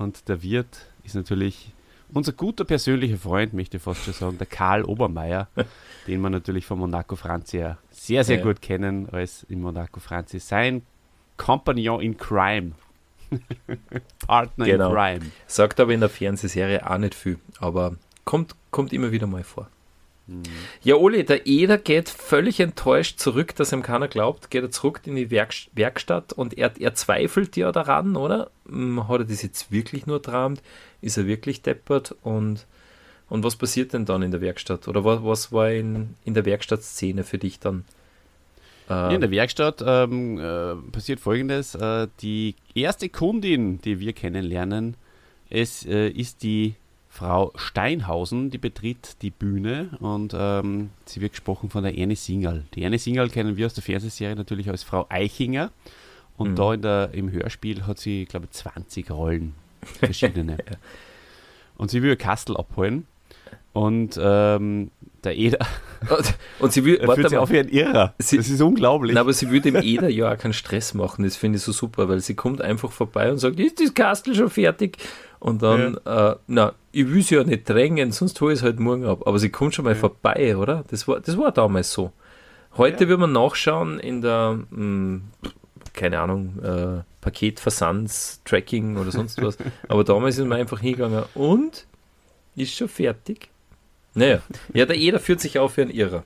Und der Wirt ist natürlich unser guter persönlicher Freund, möchte ich fast schon sagen, der Karl Obermeier, den wir natürlich von Monaco Franzi ja sehr, sehr Ja. gut kennen, als in Monaco Franzi sein Compagnon in Crime. Partner Genau. in Crime. Sagt aber in der Fernsehserie auch nicht viel, aber kommt, kommt immer wieder mal vor. Ja, Oli, der Eder geht völlig enttäuscht zurück, dass ihm keiner glaubt, geht er zurück in die Werk Werkstatt und er, er zweifelt ja daran, oder? Hm, Hat er das jetzt wirklich nur träumt? Ist er wirklich deppert? Und, und was passiert denn dann in der Werkstatt? Oder was, was war in, in der Werkstattszene für dich dann? Äh, Ja, in der Werkstatt ähm, äh, passiert folgendes: äh, Die erste Kundin, die wir kennenlernen, es äh, ist die Frau Steinhausen, die betritt die Bühne und ähm, sie wird gesprochen von der Erne Singal. Die Erne Singal kennen wir aus der Fernsehserie natürlich als Frau Eichinger und Mhm. da in der, im Hörspiel hat sie, glaube ich, 20 Rollen, verschiedene. Und sie will Kastel abholen und ähm, der Eder und, sie will, er warte fühlt sich mal, auf wie ein Irrer. Sie- das ist unglaublich. Nein, aber sie würde dem Eder ja auch keinen Stress machen. Das finde ich so super, weil sie kommt einfach vorbei und sagt, ist das Kastel schon fertig? Und dann, äh, na, ich will sie ja nicht drängen, sonst hole ich es halt morgen ab. Aber sie kommt schon mal vorbei, oder? Das war, das war damals so. Heute Ja. will man nachschauen in der, mh, keine Ahnung, äh, Paketversands, Tracking oder sonst was. Aber damals ist man einfach hingegangen und ist schon fertig. Naja, ja, der Eder führt sich auf wie ein Irrer.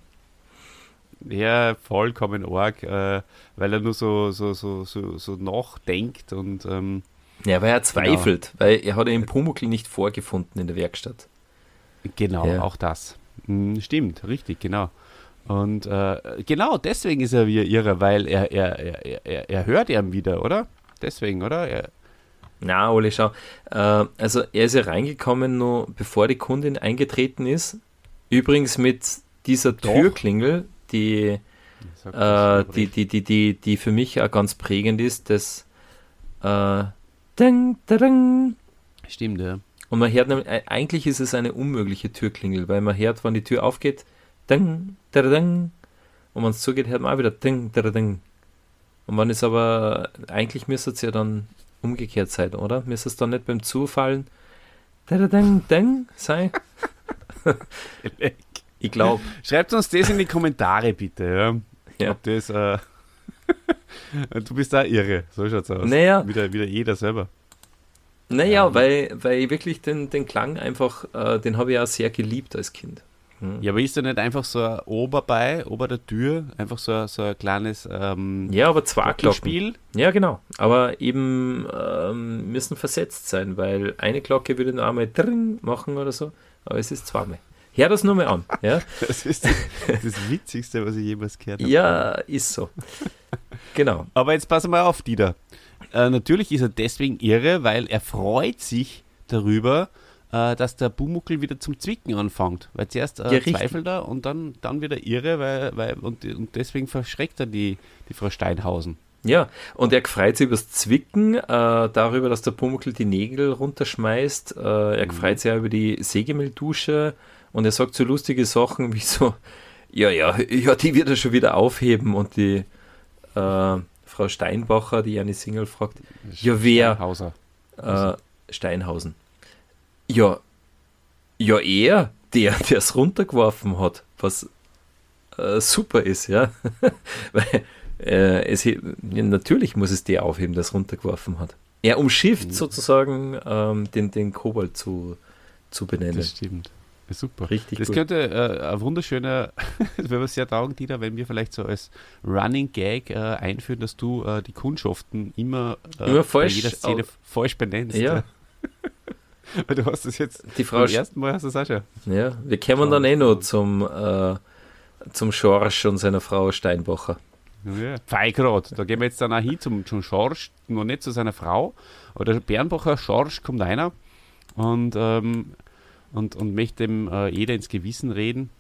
Ja, vollkommen arg, äh, weil er nur so, so, so, so, so nachdenkt und ähm, Ja, weil er zweifelt, weil er hat ja den Pumuckl nicht vorgefunden in der Werkstatt. genau, Ja. auch das. Hm, stimmt, richtig, genau. Und äh, genau deswegen ist er wie ein Irrer, weil er, er, er, er, er hört ihn wieder, oder? Deswegen, oder? Er, Na, Ole, schau. Äh, also er ist ja reingekommen, nur bevor die Kundin eingetreten ist. Übrigens mit dieser. Türklingel, die, äh, die, die, die, die, die für mich auch ganz prägend ist, das äh, Ding, ding. Stimmt, ja. Und man hört, nämlich- äh, eigentlich ist es eine unmögliche Türklingel, weil man hört, wenn die Tür aufgeht, ding, ding, und wenn es zugeht, hört man auch wieder ding, ding. Und wenn es aber, eigentlich müsste es ja dann umgekehrt sein, oder? Müsste es dann nicht beim Zufallen ding, ding sein? Ich glaube. Schreibt uns das in die Kommentare bitte, ja. Ja. Ob das, äh, du bist da irre, so schaut's aus. Naja. Wieder, wieder jeder selber. Naja, Ja. weil, weil ich wirklich den, den Klang einfach, äh, den habe ich auch sehr geliebt als Kind. Hm. Ja, aber ist da nicht einfach so ein Ober bei, ober der Tür, einfach so, ein- so ein kleines ähm, Ja, aber. Spiel? Ja, genau. Aber eben ähm, müssen versetzt sein, weil eine Glocke würde nur einmal dring machen oder so, aber es ist zweimal. Hör das nur mal an. Ja, Das ist das Witzigste, was ich jemals gehört habe. ja ist so. Genau. Aber jetzt passen wir auf, Dieter. Äh, natürlich ist er deswegen irre, weil er freut sich darüber, äh, dass der Bumuckel wieder zum Zwicken anfängt. Weil zuerst äh, Ja, zweifelt er und dann, dann wieder irre, weil, weil, und, und deswegen verschreckt er die, die Frau Steinhausen. Ja, und er freut sich übers Zwicken, äh, darüber, dass der Pumuckl die Nägel runterschmeißt. Äh, er freut sich auch über die Sägemelldusche und er sagt so lustige Sachen wie so, ja, ja, ja, die wird er schon wieder aufheben und die äh, Frau Steinbacher, die eine Single fragt, ja, wer? Steinhauser. Äh, Steinhausen. Ja, ja, er, der, der es runtergeworfen hat, was äh, super ist, ja. Weil äh, es, natürlich muss es der aufheben, der es runtergeworfen hat. Er umschifft sozusagen ähm, den, den Kobold zu, zu benennen. Das stimmt. Super. Richtig Das gut. könnte äh, ein wunderschöner, das wäre sehr taugen, Dieter, wenn wir vielleicht so als Running Gag äh, einführen, dass du äh, die Kundschaften immer, äh, Immer bei falsch jeder Szene falsch benennst. Ja. Weil du hast das jetzt Die Frau, beim ersten Mal hast du das auch schon. ja, wir kommen dann eh noch zum, äh, zum Schorsch und seiner Frau Steinbacher. Ja. Feigrad, da gehen wir jetzt dann auch hin zum, zum Schorsch, noch nicht zu seiner Frau. Aber der Bernbacher Schorsch kommt einer und, ähm, und, und möchte dem äh, jeder ins Gewissen reden.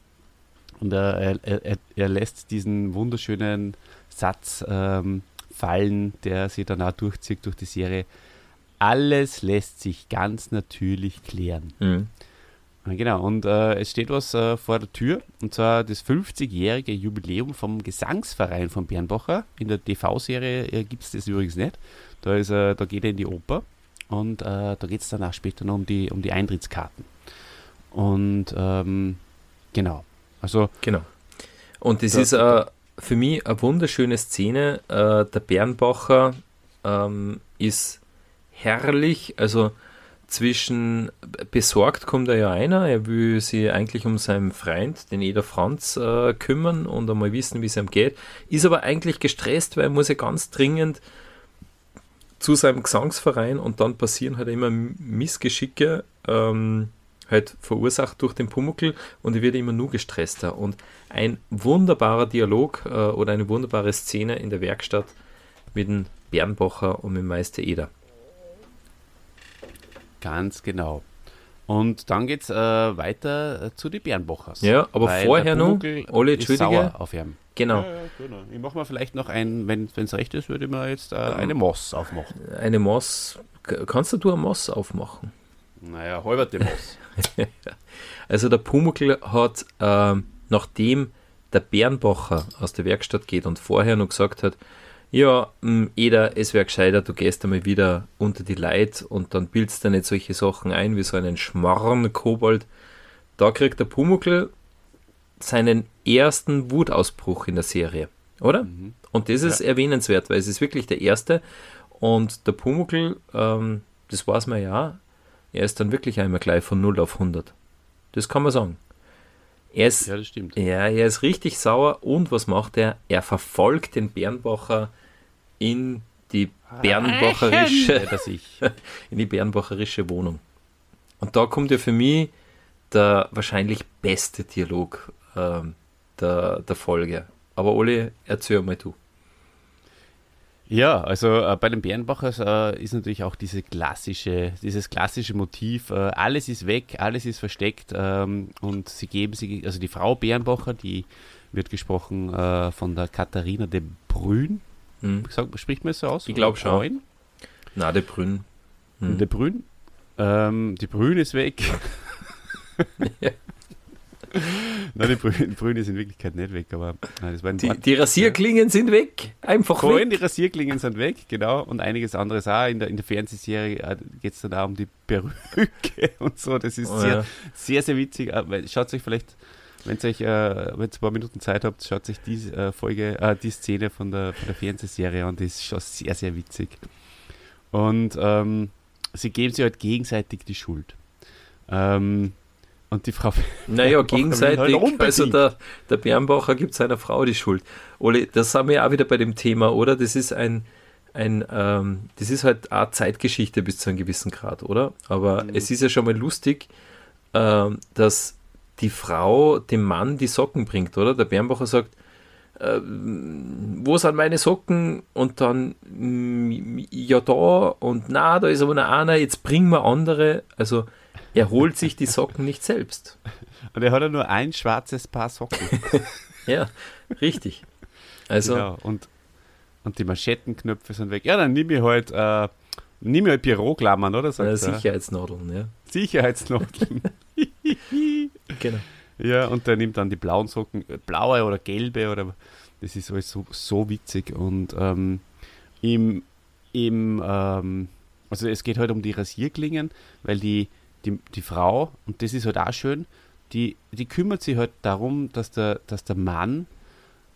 Und er, er, er, lässt diesen wunderschönen Satz ähm, fallen, der sich dann auch durchzieht durch die Serie. Alles lässt sich ganz natürlich klären. Mhm. Genau, und äh, es steht was äh, vor der Tür, und zwar das 50-jährige Jubiläum vom Gesangsverein von Bernbacher. In der TV-Serie äh, gibt es das übrigens nicht. Da, ist, äh, da geht er in die Oper Und äh, da geht es dann auch später noch um die, um die Eintrittskarten. Und ähm, genau. Also genau. Und das da, ist äh, für mich eine wunderschöne Szene. Äh, der Bernbacher ähm, ist herrlich. Also zwischen besorgt kommt er ja einer, er will sich eigentlich um seinen Freund, den Eder Franz, äh, kümmern und einmal wissen, wie es ihm geht, ist aber eigentlich gestresst, weil er muss ja ganz dringend zu seinem Gesangsverein und dann passieren halt immer Missgeschicke, ähm, halt verursacht durch den Pumuckel und er wird immer nur gestresster. Und ein wunderbarer Dialog äh, oder eine wunderbare Szene in der Werkstatt mit dem Bernbacher und mit dem Meister Eder. Ganz genau. Und dann geht es äh, weiter äh, zu den Bernbachers. Ja, aber vorher noch, alle Entschuldige. Auf ihm. Genau. Ja, ja, genau. Ich mache mal vielleicht noch ein, wenn es recht ist, würde ich mal jetzt äh, eine Moss aufmachen. Eine Moss. Kannst du eine Moss aufmachen? Naja, halberte Moss. also der Pumuckl hat, äh, nachdem der Bernbacher aus der Werkstatt geht und vorher noch gesagt hat, ja, mm, Eder, es wäre gescheiter, du gehst einmal wieder unter die Leid und dann bildest du nicht solche Sachen ein wie so einen schmarren Kobold. Da kriegt der Pumuckl seinen ersten Wutausbruch in der Serie, oder? Mhm. Und das ist ja. erwähnenswert, weil es ist wirklich der erste. Und der Pumuckl, ähm, das weiß man ja, er ist dann wirklich einmal gleich von 0 auf 100. Das kann man sagen. Er ist, ja, das stimmt. Ja, er ist richtig sauer und was macht er? Er verfolgt den Bernbacher in die Bernbacherische, in die Bernbacherische Wohnung. Und da kommt ja für mich der wahrscheinlich beste Dialog ähm, der, der Folge. Aber Oli, erzähl mal du. Ja, also äh, bei den Bärenbachers äh, ist natürlich auch diese klassische, dieses klassische Motiv, äh, alles ist weg, alles ist versteckt ähm, und sie geben sich, also die Frau Bärenbacher, die wird gesprochen äh, von der Katharina de Brün. Hm. Sag, spricht man es so aus? Ich glaube schon. Na, de Brün. Hm. De Brün. Ähm, die Brün ist weg. ja. Nein, die Brüne sind in Wirklichkeit nicht weg, aber nein, das war die, die Rasierklingen ja. sind weg, einfach Vor allem die Rasierklingen sind weg, genau, und einiges anderes auch. In der, in der Fernsehserie äh, geht es dann auch um die Perücke und so. Das ist oh, sehr, ja. sehr, sehr witzig. Äh, schaut euch vielleicht, wenn ihr euch, äh, ein paar Minuten Zeit habt, schaut euch die äh, Folge, äh, die Szene von der, von der Fernsehserie an. Das ist schon sehr, sehr witzig. Und ähm, sie geben sich halt gegenseitig die Schuld. Ähm, und die Frau. Naja, gegenseitig. Halt also der, der Bernbacher gibt seiner Frau die Schuld. Oli, das sind wir ja auch wieder bei dem Thema, oder? Das ist ein, ein ähm, das ist halt eine Zeitgeschichte bis zu einem gewissen Grad, oder? Aber mhm. es ist ja schon mal lustig, ähm, dass die Frau dem Mann die Socken bringt, oder? Der Bernbacher sagt, äh, wo sind meine Socken? Und dann, mm, ja, da und na, da ist aber noch einer, jetzt bringen wir andere. Also, er holt sich die Socken nicht selbst. Und er hat ja nur ein schwarzes Paar Socken. ja, richtig. Also, genau. und, und die Manschettenknöpfe sind weg. Ja, dann nimm ich halt, äh, nimm ich halt Büroklammern, oder? Sagt ja, Sicherheitsnadeln, ja. Sicherheitsnadeln. genau. Ja, und der nimmt dann die blauen Socken, äh, blaue oder gelbe oder das ist alles so, so witzig. Und ähm, im, im ähm, also es geht halt um die Rasierklingen, weil die, die, die Frau, und das ist halt auch schön, die, die kümmert sich halt darum, dass der, dass der Mann,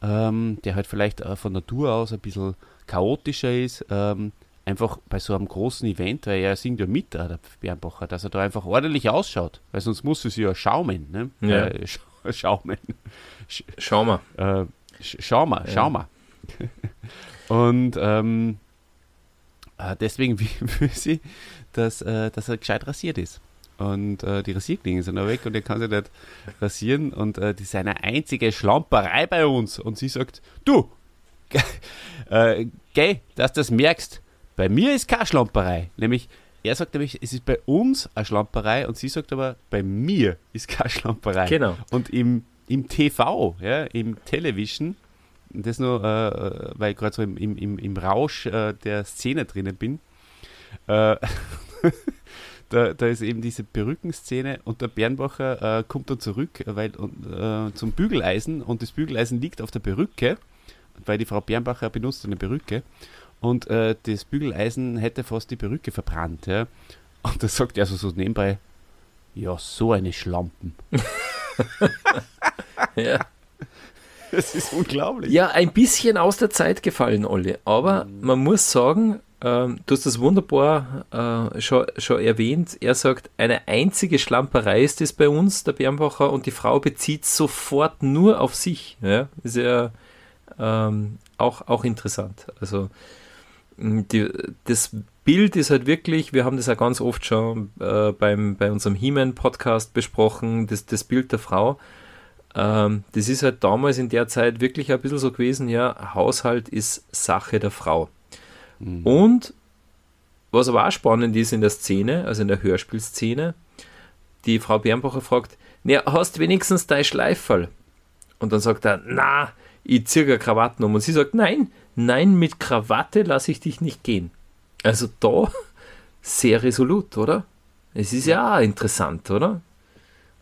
ähm, der halt vielleicht von Natur aus ein bisschen chaotischer ist, ähm, einfach bei so einem großen Event, weil er singt ja mit, äh, der Bernbacher, dass er da einfach ordentlich ausschaut, weil sonst muss es ja schaumen. Ne? Ja. Äh, sch schaumen. Sch schau mal. Äh, sch schau mal, ja. schau mal. Und ähm, äh, deswegen will sie, dass, äh, dass er gescheit rasiert ist. Und äh, die Rasierklingen sind auch weg und er kann sich nicht rasieren. Und äh, das ist eine einzige Schlamperei bei uns. Und sie sagt, du, äh, geh, dass du das merkst, bei mir ist keine Schlamperei. Nämlich, er sagt nämlich, es ist bei uns eine Schlamperei und sie sagt aber, bei mir ist keine Schlamperei. Genau. Und im, im TV, ja, im Television, das nur, äh, weil ich gerade so im, im, im Rausch äh, der Szene drinnen bin, äh, da, da ist eben diese Perückenszene und der Bernbacher äh, kommt dann zurück weil, äh, zum Bügeleisen und das Bügeleisen liegt auf der Perücke, weil die Frau Bernbacher benutzt eine Perücke und äh, das Bügeleisen hätte fast die Perücke verbrannt. Ja. Und da sagt er also so nebenbei, ja, so eine Schlampen. ja. Das ist unglaublich. Ja, ein bisschen aus der Zeit gefallen, Olli. Aber mhm. man muss sagen, ähm, du hast das wunderbar äh, schon, schon erwähnt. Er sagt, eine einzige Schlamperei ist es bei uns, der Bernbacher, und die Frau bezieht sofort nur auf sich. Ja? Ist ja ähm, auch, auch interessant. Also die, das Bild ist halt wirklich, wir haben das ja ganz oft schon äh, beim, bei unserem He-Man-Podcast besprochen, das, das Bild der Frau. Ähm, das ist halt damals in der Zeit wirklich ein bisschen so gewesen, ja, Haushalt ist Sache der Frau. Mhm. Und was aber auch spannend ist in der Szene, also in der Hörspielszene, die Frau Bernbacher fragt, na, hast wenigstens dein Schleiferl? Und dann sagt er, na, ich ziehe Krawatten um. Und sie sagt, nein, nein, mit Krawatte lasse ich dich nicht gehen. Also da sehr resolut, oder? Es ist ja auch interessant, oder?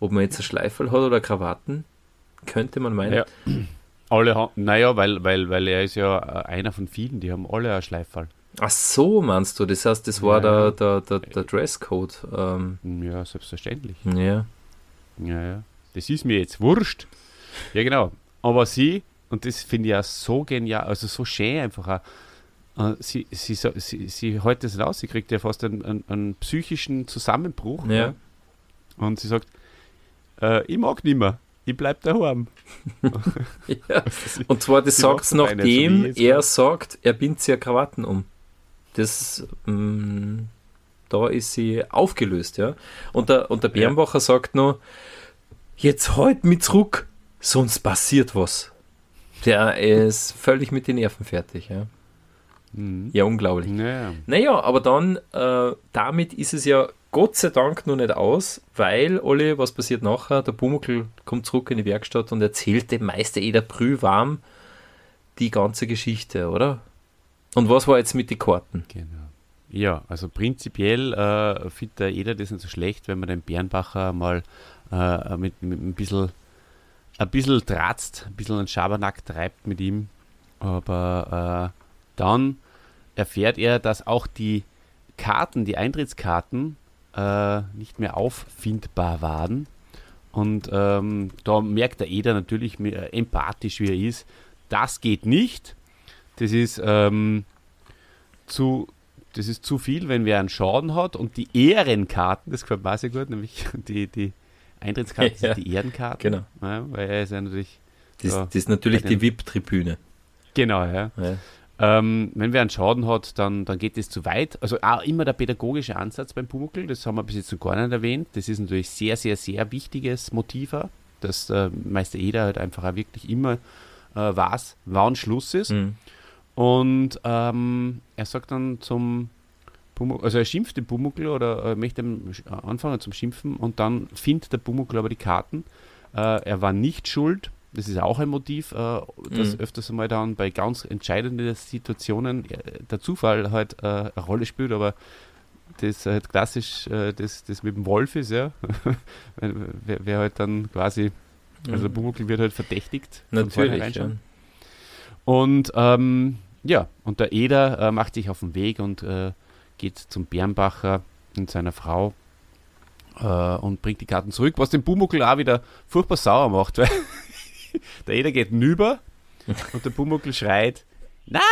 Ob man jetzt ein Schleiferl hat oder Krawatten, könnte man meinen. Ja. Alle haben, naja, weil, weil, weil er ist ja einer von vielen, die haben alle ein Schleiferl. Ach so, meinst du? Das heißt, das war ja, der, der, der, der Dresscode. Ähm. Ja, selbstverständlich. Ja. Ja, ja. Das ist mir jetzt wurscht. Ja, genau. Aber sie, und das finde ich ja so genial, also so schön einfach auch, äh, sie, sie, sie, sie hält das raus, sie kriegt ja fast einen, einen, einen psychischen Zusammenbruch. Ja. ja. Und sie sagt, äh, ich mag nicht mehr ich bleib daheim. ja. Und zwar, das sagt es nachdem so er sagt, er bindet ja Krawatten um. Das, mh, mm, da ist sie aufgelöst, ja. Und der, und der Bernbacher ja. sagt noch, jetzt halt mich zurück, sonst passiert was. Der ist völlig mit den Nerven fertig, ja. Mhm. Ja, unglaublich. Naja. naja, aber dann, äh, damit ist es ja Gott sei Dank noch nicht aus, weil, Olli, was passiert nachher? Der Pumuckl kommt zurück in die Werkstatt und erzählt dem Meister Eder warm die ganze Geschichte, oder? Und was war jetzt mit den Karten? Genau. Ja, also prinzipiell äh, findet der Eder das nicht so schlecht, wenn man den Bernbacher mal äh, mit, mit ein bisschen ein bisschen tratzt, ein bisschen einen Schabernack treibt mit ihm. Aber äh, dann erfährt er, dass auch die Karten, die Eintrittskarten äh, nicht mehr auffindbar waren. Und ähm, da merkt der Eder natürlich mehr, äh, empathisch, wie er ist. Das geht nicht. Das ist, ähm, zu, das ist zu viel, wenn wer einen Schaden hat. Und die Ehrenkarten, das gefällt mir sehr gut, nämlich die, die Eintrittskarten ja, sind die Ehrenkarten. Genau. Ja, weil er ist ja natürlich. Das, ja, das ist natürlich die VIP-Tribüne. Genau, ja. ja. Ähm, wenn wer einen Schaden hat, dann, dann geht es zu weit. Also auch immer der pädagogische Ansatz beim Pumuckl, das haben wir bis jetzt noch gar nicht erwähnt. Das ist natürlich sehr, sehr, sehr wichtiges Motiv, dass äh, Meister Eder halt einfach auch wirklich immer äh, weiß, wann Schluss ist. Mhm. Und ähm, er sagt dann zum Pumuckl, also er schimpft den Pumuckl oder äh, möchte anfangen zum Schimpfen und dann findet der Pumuckl aber die Karten. Äh, er war nicht schuld, das ist auch ein Motiv, äh, das mhm. öfters einmal dann bei ganz entscheidenden Situationen äh, der Zufall halt äh, eine Rolle spielt, aber das halt klassisch äh, das, das mit dem Wolf ist, ja. wer, wer, halt dann quasi, also der Bumuckl wird halt verdächtigt. Natürlich. Ja. Und ähm, ja, und der Eder äh, macht sich auf den Weg und äh, geht zum Bernbacher und seiner Frau und bringt die Karten zurück, was den Bumuckl auch wieder furchtbar sauer macht, weil der Eder geht nüber und der Pumuckl schreit: Nein,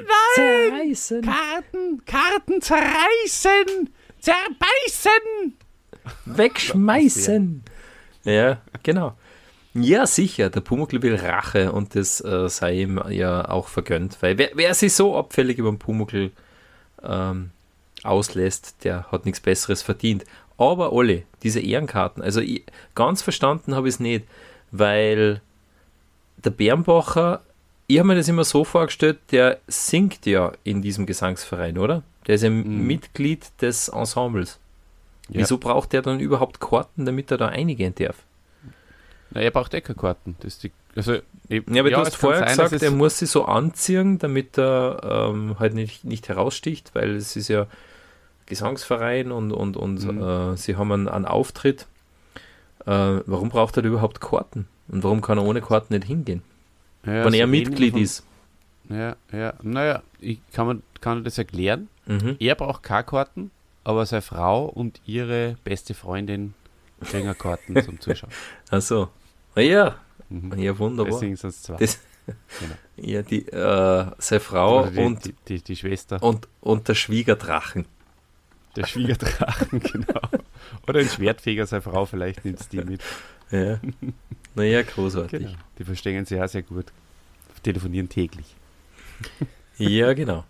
nein! Zerreißen! Karten, Karten zerreißen! Zerbeißen! Wegschmeißen! ja, genau. Ja, sicher, der Pumuckl will Rache und das äh, sei ihm ja auch vergönnt, weil wer, wer sich so abfällig über den Pumuckl ähm, auslässt, der hat nichts Besseres verdient. Aber Olli, diese Ehrenkarten, also ich, ganz verstanden habe ich es nicht, weil der Bernbacher, ich habe mir das immer so vorgestellt, der singt ja in diesem Gesangsverein, oder? Der ist ja mhm. Mitglied des Ensembles. Ja. Wieso braucht der dann überhaupt Karten, damit er da einigen darf? Na, er braucht eh keine Karten. Das die, also, ich, ja, aber ja, du hast vorher sein, gesagt, er muss sie so anziehen, damit er ähm, halt nicht, nicht heraussticht, weil es ist ja Gesangsverein und, und, und mhm. äh, sie haben einen, einen Auftritt. Äh, warum braucht er überhaupt Karten? Und warum kann er ohne Karten nicht hingehen? Ja, Wenn er Mitglied ist. Ja, ja. Naja, ich kann man kann das erklären. Mhm. Er braucht keine Karten, aber seine Frau und ihre beste Freundin kriegen Karten zum Zuschauen. Achso. Ja, Mhm. ja, wunderbar. Deswegen sind es zwei. Das, Genau. ja, die, äh, seine Frau die, und, die, die, die Schwester, und, und der Schwiegerdrachen. der Schwiegerdrachen, genau. Oder ein Schwertfeger, seine Frau, vielleicht nimmt es die mit. Ja. Naja, großartig. Genau. Die verstehen sich auch sehr gut. Telefonieren täglich. Ja, genau.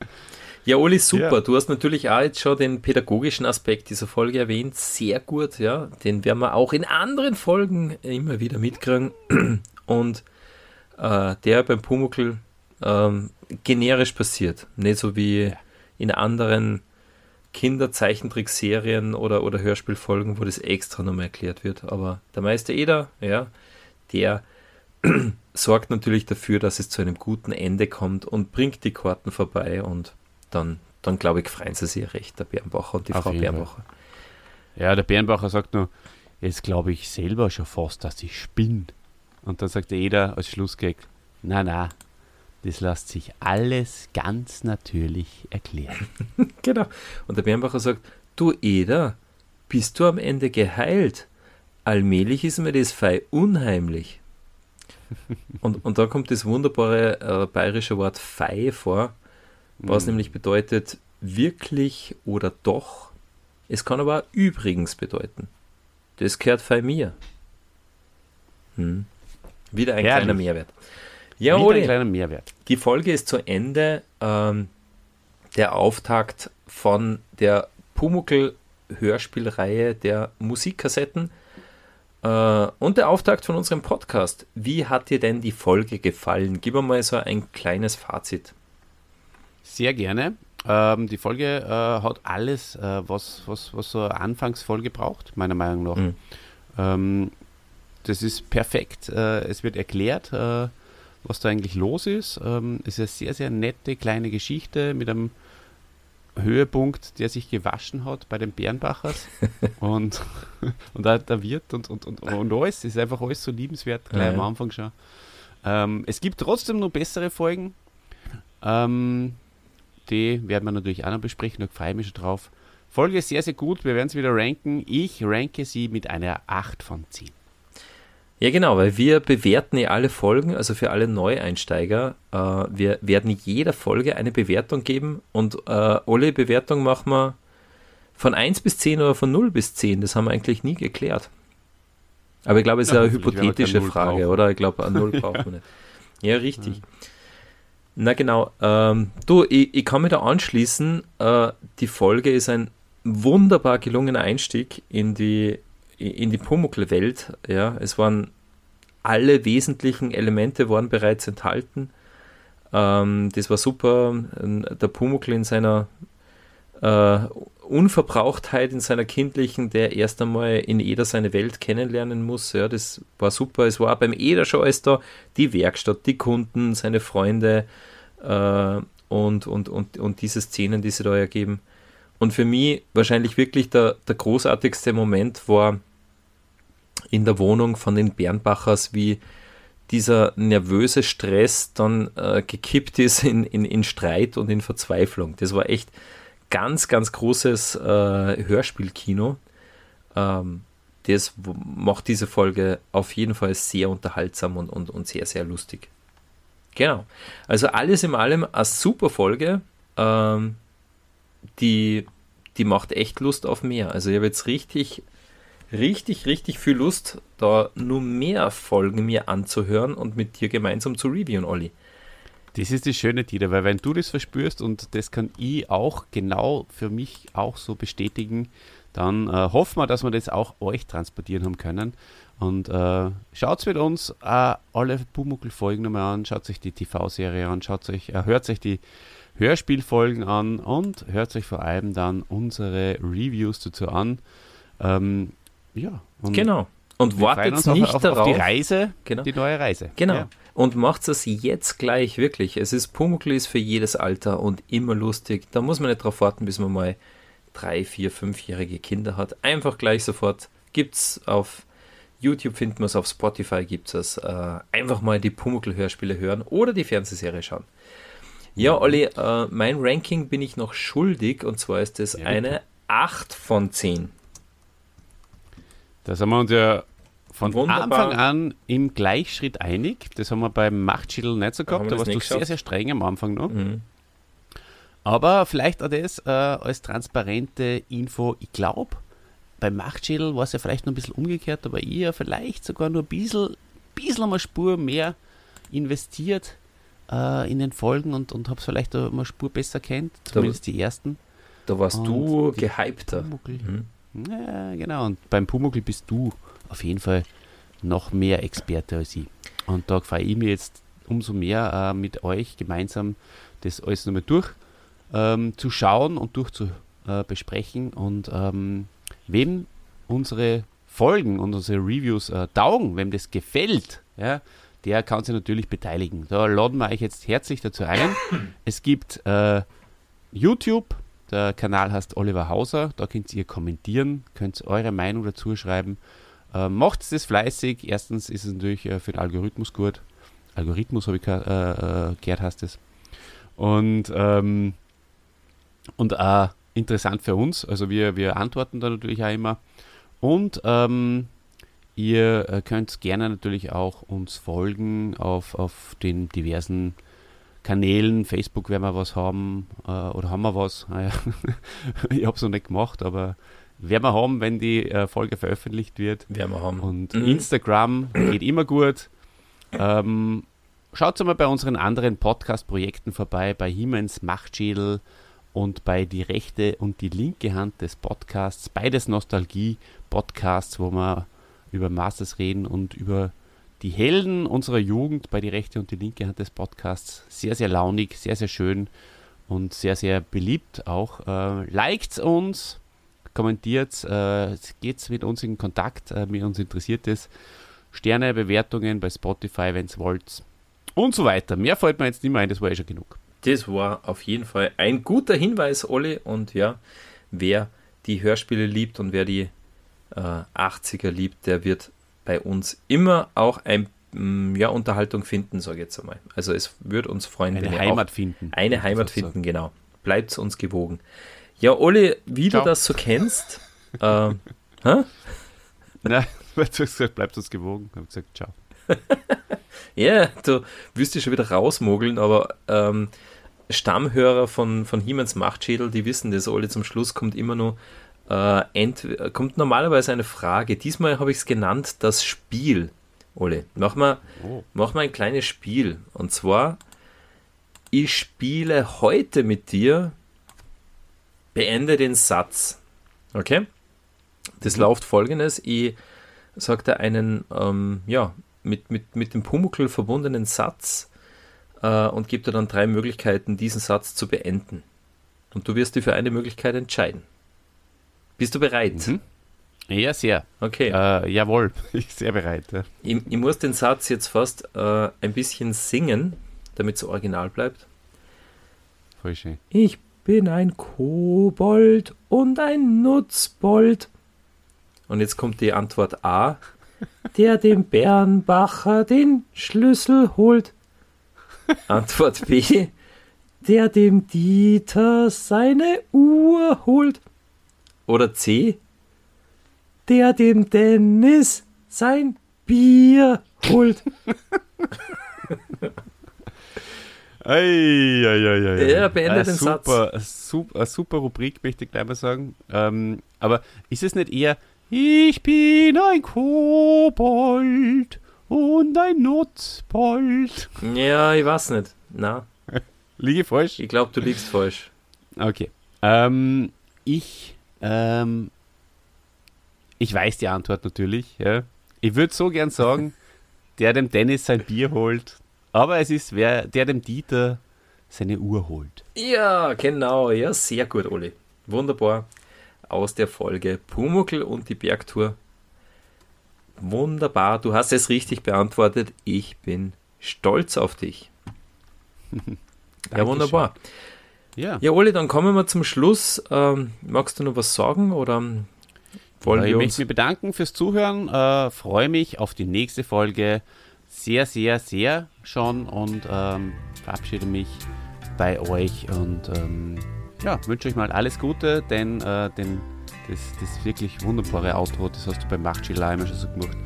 Ja, Oli, super. Ja. Du hast natürlich auch jetzt schon den pädagogischen Aspekt dieser Folge erwähnt. Sehr gut, ja. Den werden wir auch in anderen Folgen immer wieder mitkriegen. Und äh, der beim Pumuckl ähm, generisch passiert. Nicht so wie in anderen Kinderzeichentrickserien oder, oder Hörspielfolgen, wo das extra nochmal erklärt wird. Aber der Meister Eder, ja, der sorgt natürlich dafür, dass es zu einem guten Ende kommt und bringt die Karten vorbei und dann, dann glaube ich, freuen sie sich recht, der Bernbacher und die Auf Frau Fall. Bernbacher. Ja, der Bernbacher sagt nur, jetzt glaube ich selber schon fast, dass ich spinne. Und dann sagt jeder als Schlussgag, na na, das lässt sich alles ganz natürlich erklären. Genau. Und der Bernbacher sagt, du Eder, bist du am Ende geheilt? Allmählich ist mir das fei unheimlich. Und, und da kommt das wunderbare äh, bayerische Wort fei vor, was Mhm. nämlich bedeutet wirklich oder doch. Es kann aber auch übrigens bedeuten. Das gehört fei mir. Hm. Wieder ein Herrlich. kleiner Mehrwert. Ja, Wieder Oli. ein kleiner Mehrwert. Die Folge ist zu Ende. Ähm, der Auftakt von der Pumuckl-Hörspielreihe der Musikkassetten und der Auftakt von unserem Podcast. Wie hat dir denn die Folge gefallen? Gib mir mal so ein kleines Fazit. Sehr gerne. Ähm, die Folge äh, hat alles, äh, was, was, was so eine Anfangsfolge braucht, meiner Meinung nach. Mhm. Ähm, das ist perfekt. Äh, es wird erklärt, äh, was da eigentlich los ist. Ähm, es ist eine sehr, sehr nette kleine Geschichte mit einem Höhepunkt, der sich gewaschen hat bei den Bernbachers. und, und da der Wirt und, und, und, und alles. Es ist einfach alles so liebenswert, gleich Ja, am. Anfang schon. Ähm, es gibt trotzdem noch bessere Folgen. Ähm, die werden wir natürlich auch noch besprechen, da freue ich mich schon drauf. Folge ist sehr, sehr gut. Wir werden sie wieder ranken. Ich ranke sie mit einer 8 von 10. Ja, genau, weil wir bewerten ja alle Folgen, also für alle Neueinsteiger. Äh, wir werden jeder Folge eine Bewertung geben und äh, alle Bewertungen machen wir von 1 bis 10 oder von 0 bis 10. Das haben wir eigentlich nie geklärt. Aber ich glaube, es ist Ja, eine wir hypothetische Frage, brauchen. oder? Ich glaube, eine 0 braucht man nicht. Ja, richtig. Na genau. Ähm, du, ich, ich kann mich da anschließen. Äh, die Folge ist ein wunderbar gelungener Einstieg in die, in die Pumuckl-Welt. Ja, es waren alle wesentlichen Elemente waren bereits enthalten. Ähm, das war super. Der Pumuckl in seiner äh, Unverbrauchtheit, in seiner kindlichen, der erst einmal in Eder seine Welt kennenlernen muss. Ja, das war super. Es war beim Eder schon alles da. Die Werkstatt, die Kunden, seine Freunde äh, und, und, und, und diese Szenen, die sie da ergeben. Und für mich wahrscheinlich wirklich der, der großartigste Moment war in der Wohnung von den Bernbachers, wie dieser nervöse Stress dann äh, gekippt ist in, in, in Streit und in Verzweiflung. Das war echt ganz, ganz großes äh, Hörspielkino. Ähm, das macht diese Folge auf jeden Fall sehr unterhaltsam und, und, und sehr, sehr lustig. Genau. Also alles in allem eine super Folge. Ähm, die, die macht echt Lust auf mehr. Also ich habe jetzt richtig, richtig, richtig viel Lust, da nur mehr Folgen mir anzuhören und mit dir gemeinsam zu reviewen, Olli. Das ist das Schöne, Dieter, weil wenn du das verspürst und das kann ich auch genau für mich auch so bestätigen, dann äh, hoffen wir, dass wir das auch euch transportieren haben können. Und äh, schaut mit uns äh, alle Pumuckl-Folgen nochmal an, schaut euch die TV-Serie an, schaut euch, äh, hört euch die Hörspielfolgen an und hört euch vor allem dann unsere Reviews dazu an. Ähm, ja, und Genau. Und wartet auf, nicht auf, darauf. auf die Reise, Genau. die neue Reise. Genau. Ja. Und macht es jetzt gleich, wirklich. Es ist Pumuckl ist für jedes Alter und immer lustig. Da muss man nicht drauf warten, bis man mal drei, vier, fünfjährige Kinder hat. Einfach gleich sofort. Gibt's auf YouTube, findet man es, auf Spotify gibt es. Äh, einfach mal die Pumuckl-Hörspiele hören oder die Fernsehserie schauen. Ja, Olli, äh, mein Ranking bin ich noch schuldig und zwar ist es ja, eine 8 von 10. Da sind wir uns ja von Wunderbar. Anfang an im Gleichschritt einig. Das haben wir beim Machtschädel nicht so gehabt, da warst du geschaut. sehr, sehr streng am Anfang noch. Mhm. Aber vielleicht auch das äh, als transparente Info. Ich glaube, beim Machtschädel war es ja vielleicht noch ein bisschen umgekehrt, aber ihr vielleicht sogar nur ein bisschen, bisschen eine Spur mehr investiert äh, in den Folgen und, und habe es vielleicht auch eine Spur besser kennt, zumindest da, die ersten. Da warst und du gehypter. Mhm. Ja, genau. Und beim Pumuckl bist du auf jeden Fall noch mehr Experte als ich. Und da freue ich mich jetzt umso mehr äh, mit euch gemeinsam das alles nochmal durch ähm, zu schauen und durch zu äh, besprechen. Und ähm, wem unsere Folgen und unsere Reviews äh, taugen, wem das gefällt, ja, der kann sich natürlich beteiligen. Da laden wir euch jetzt herzlich dazu ein. Es gibt äh, YouTube, der Kanal heißt Oliver Hauser, da könnt ihr kommentieren, könnt eure Meinung dazu schreiben. Äh, macht das fleißig. Erstens ist es natürlich äh, für den Algorithmus gut. Algorithmus habe ich äh, äh, gehört, heißt es. Und, ähm, und auch interessant für uns. Also wir, wir antworten da natürlich auch immer. Und ähm, ihr äh, könnt gerne natürlich auch uns folgen auf, auf den diversen Kanälen. Facebook werden wir was haben äh, oder haben wir was? Ah, ja. ich habe es noch nicht gemacht, aber werden wir haben, wenn die äh, Folge veröffentlicht wird. Werden wir haben. Und mhm. Instagram geht immer gut. Ähm, schaut mal bei unseren anderen Podcast-Projekten vorbei, bei Hiemens Machtschädel und bei die rechte und die linke Hand des Podcasts. Beides Nostalgie-Podcasts, wo wir über Masters reden und über die Helden unserer Jugend bei die rechte und die linke Hand des Podcasts. Sehr, sehr launig, sehr, sehr schön und sehr, sehr beliebt auch. Äh, liked uns, kommentiert, äh, geht mit uns in Kontakt, äh, mir uns interessiert es. Sterne, Bewertungen bei Spotify, wenn ihr wollt. Und so weiter. Mehr fällt mir jetzt nicht mehr ein, das war eh schon genug. Das war auf jeden Fall ein guter Hinweis, Olli. Und ja, wer die Hörspiele liebt und wer die äh, 80er liebt, der wird bei uns immer auch ein mm, ja, Unterhaltung finden, sage ich jetzt einmal. Also es würde uns freuen, eine wenn Heimat finden. Eine Heimat finden, sagen. genau. Bleibt uns gewogen. Ja, Olli, wie Ciao. du das so kennst. äh, hä? Nein, du hast gesagt, bleibt uns gewogen. Ich habe gesagt, ciao. Ja, du wirst dich schon wieder rausmogeln, aber ähm, Stammhörer von, von Hiemens Machtschädel, die wissen das, Olli, zum Schluss kommt immer nur äh, kommt normalerweise eine Frage. Diesmal habe ich es genannt, das Spiel. Ole, mach mal, oh. mach mal ein kleines Spiel. Und zwar, ich spiele heute mit dir, beende den Satz. Okay? Das mhm. läuft folgendes. Ich sage einen, ähm, ja, mit, mit, mit dem Pumuckl verbundenen Satz äh, und gebe dir dann drei Möglichkeiten, diesen Satz zu beenden. Und du wirst dir für eine Möglichkeit entscheiden. Bist du bereit? Mhm. Ja, sehr. Okay. Äh, jawohl, ich bin sehr bereit. Ja. Ich, ich, muss den Satz jetzt fast äh, ein bisschen singen, damit es original bleibt. Voll schön. Ich bin ein Kobold und ein Nutzbold. Und jetzt kommt die Antwort A, der dem Bärenbacher den Schlüssel holt. Antwort B, der dem Dieter seine Uhr holt. Oder C, der dem Dennis sein Bier holt. Ei, ei, ei, ei. Er beendet den super, Satz. Super, eine super Rubrik, möchte ich gleich mal sagen. Ähm, aber ist es nicht eher, ich bin ein Kobold und ein Nutzbold? Ja, ich weiß nicht. Na. Liege falsch? Ich glaube, du liegst falsch. Okay. Ähm, ich ähm, ich weiß die Antwort natürlich. Ja. Ich würde so gern sagen, der dem Dennis sein Bier holt, aber es ist wer, der dem Dieter seine Uhr holt. Ja, genau. Ja, sehr gut, Oli. Wunderbar. Aus der Folge Pumuckl und die Bergtour. Wunderbar. Du hast es richtig beantwortet. Ich bin stolz auf dich. ja, wunderbar. Ja. Ja, Oli, dann kommen wir zum Schluss. Ähm, magst du noch was sagen oder wollen ja, wir Ich möchte mich bedanken fürs Zuhören. Äh, Freue mich auf die nächste Folge sehr, sehr, sehr schon und ähm, verabschiede mich bei euch und ähm, ja, wünsche euch mal alles Gute, denn äh, den, das, das wirklich wunderbare Outro, das hast du beim Machtschiller immer schon so gemacht.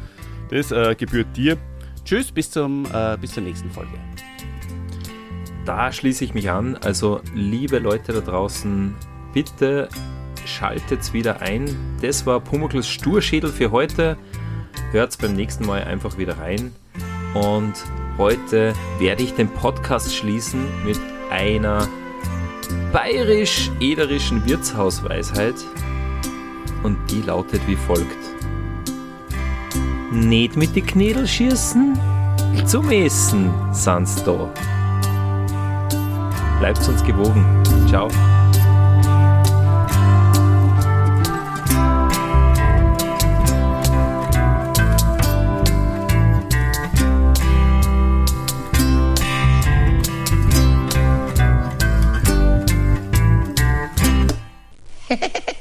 Das äh, gebührt dir. Tschüss, bis, zum, äh, bis zur nächsten Folge. Da schließe ich mich an. Also, liebe Leute da draußen, bitte schaltet wieder ein. Das war Pumuckls Sturschädel für heute. Hört beim nächsten Mal einfach wieder rein. Und heute werde ich den Podcast schließen mit einer bayerisch-ederischen Wirtshausweisheit und die lautet wie folgt. Nicht mit die Knädel schießen, zum Essen sind's da. Bleibt uns gewogen. Ciao. Hehehehe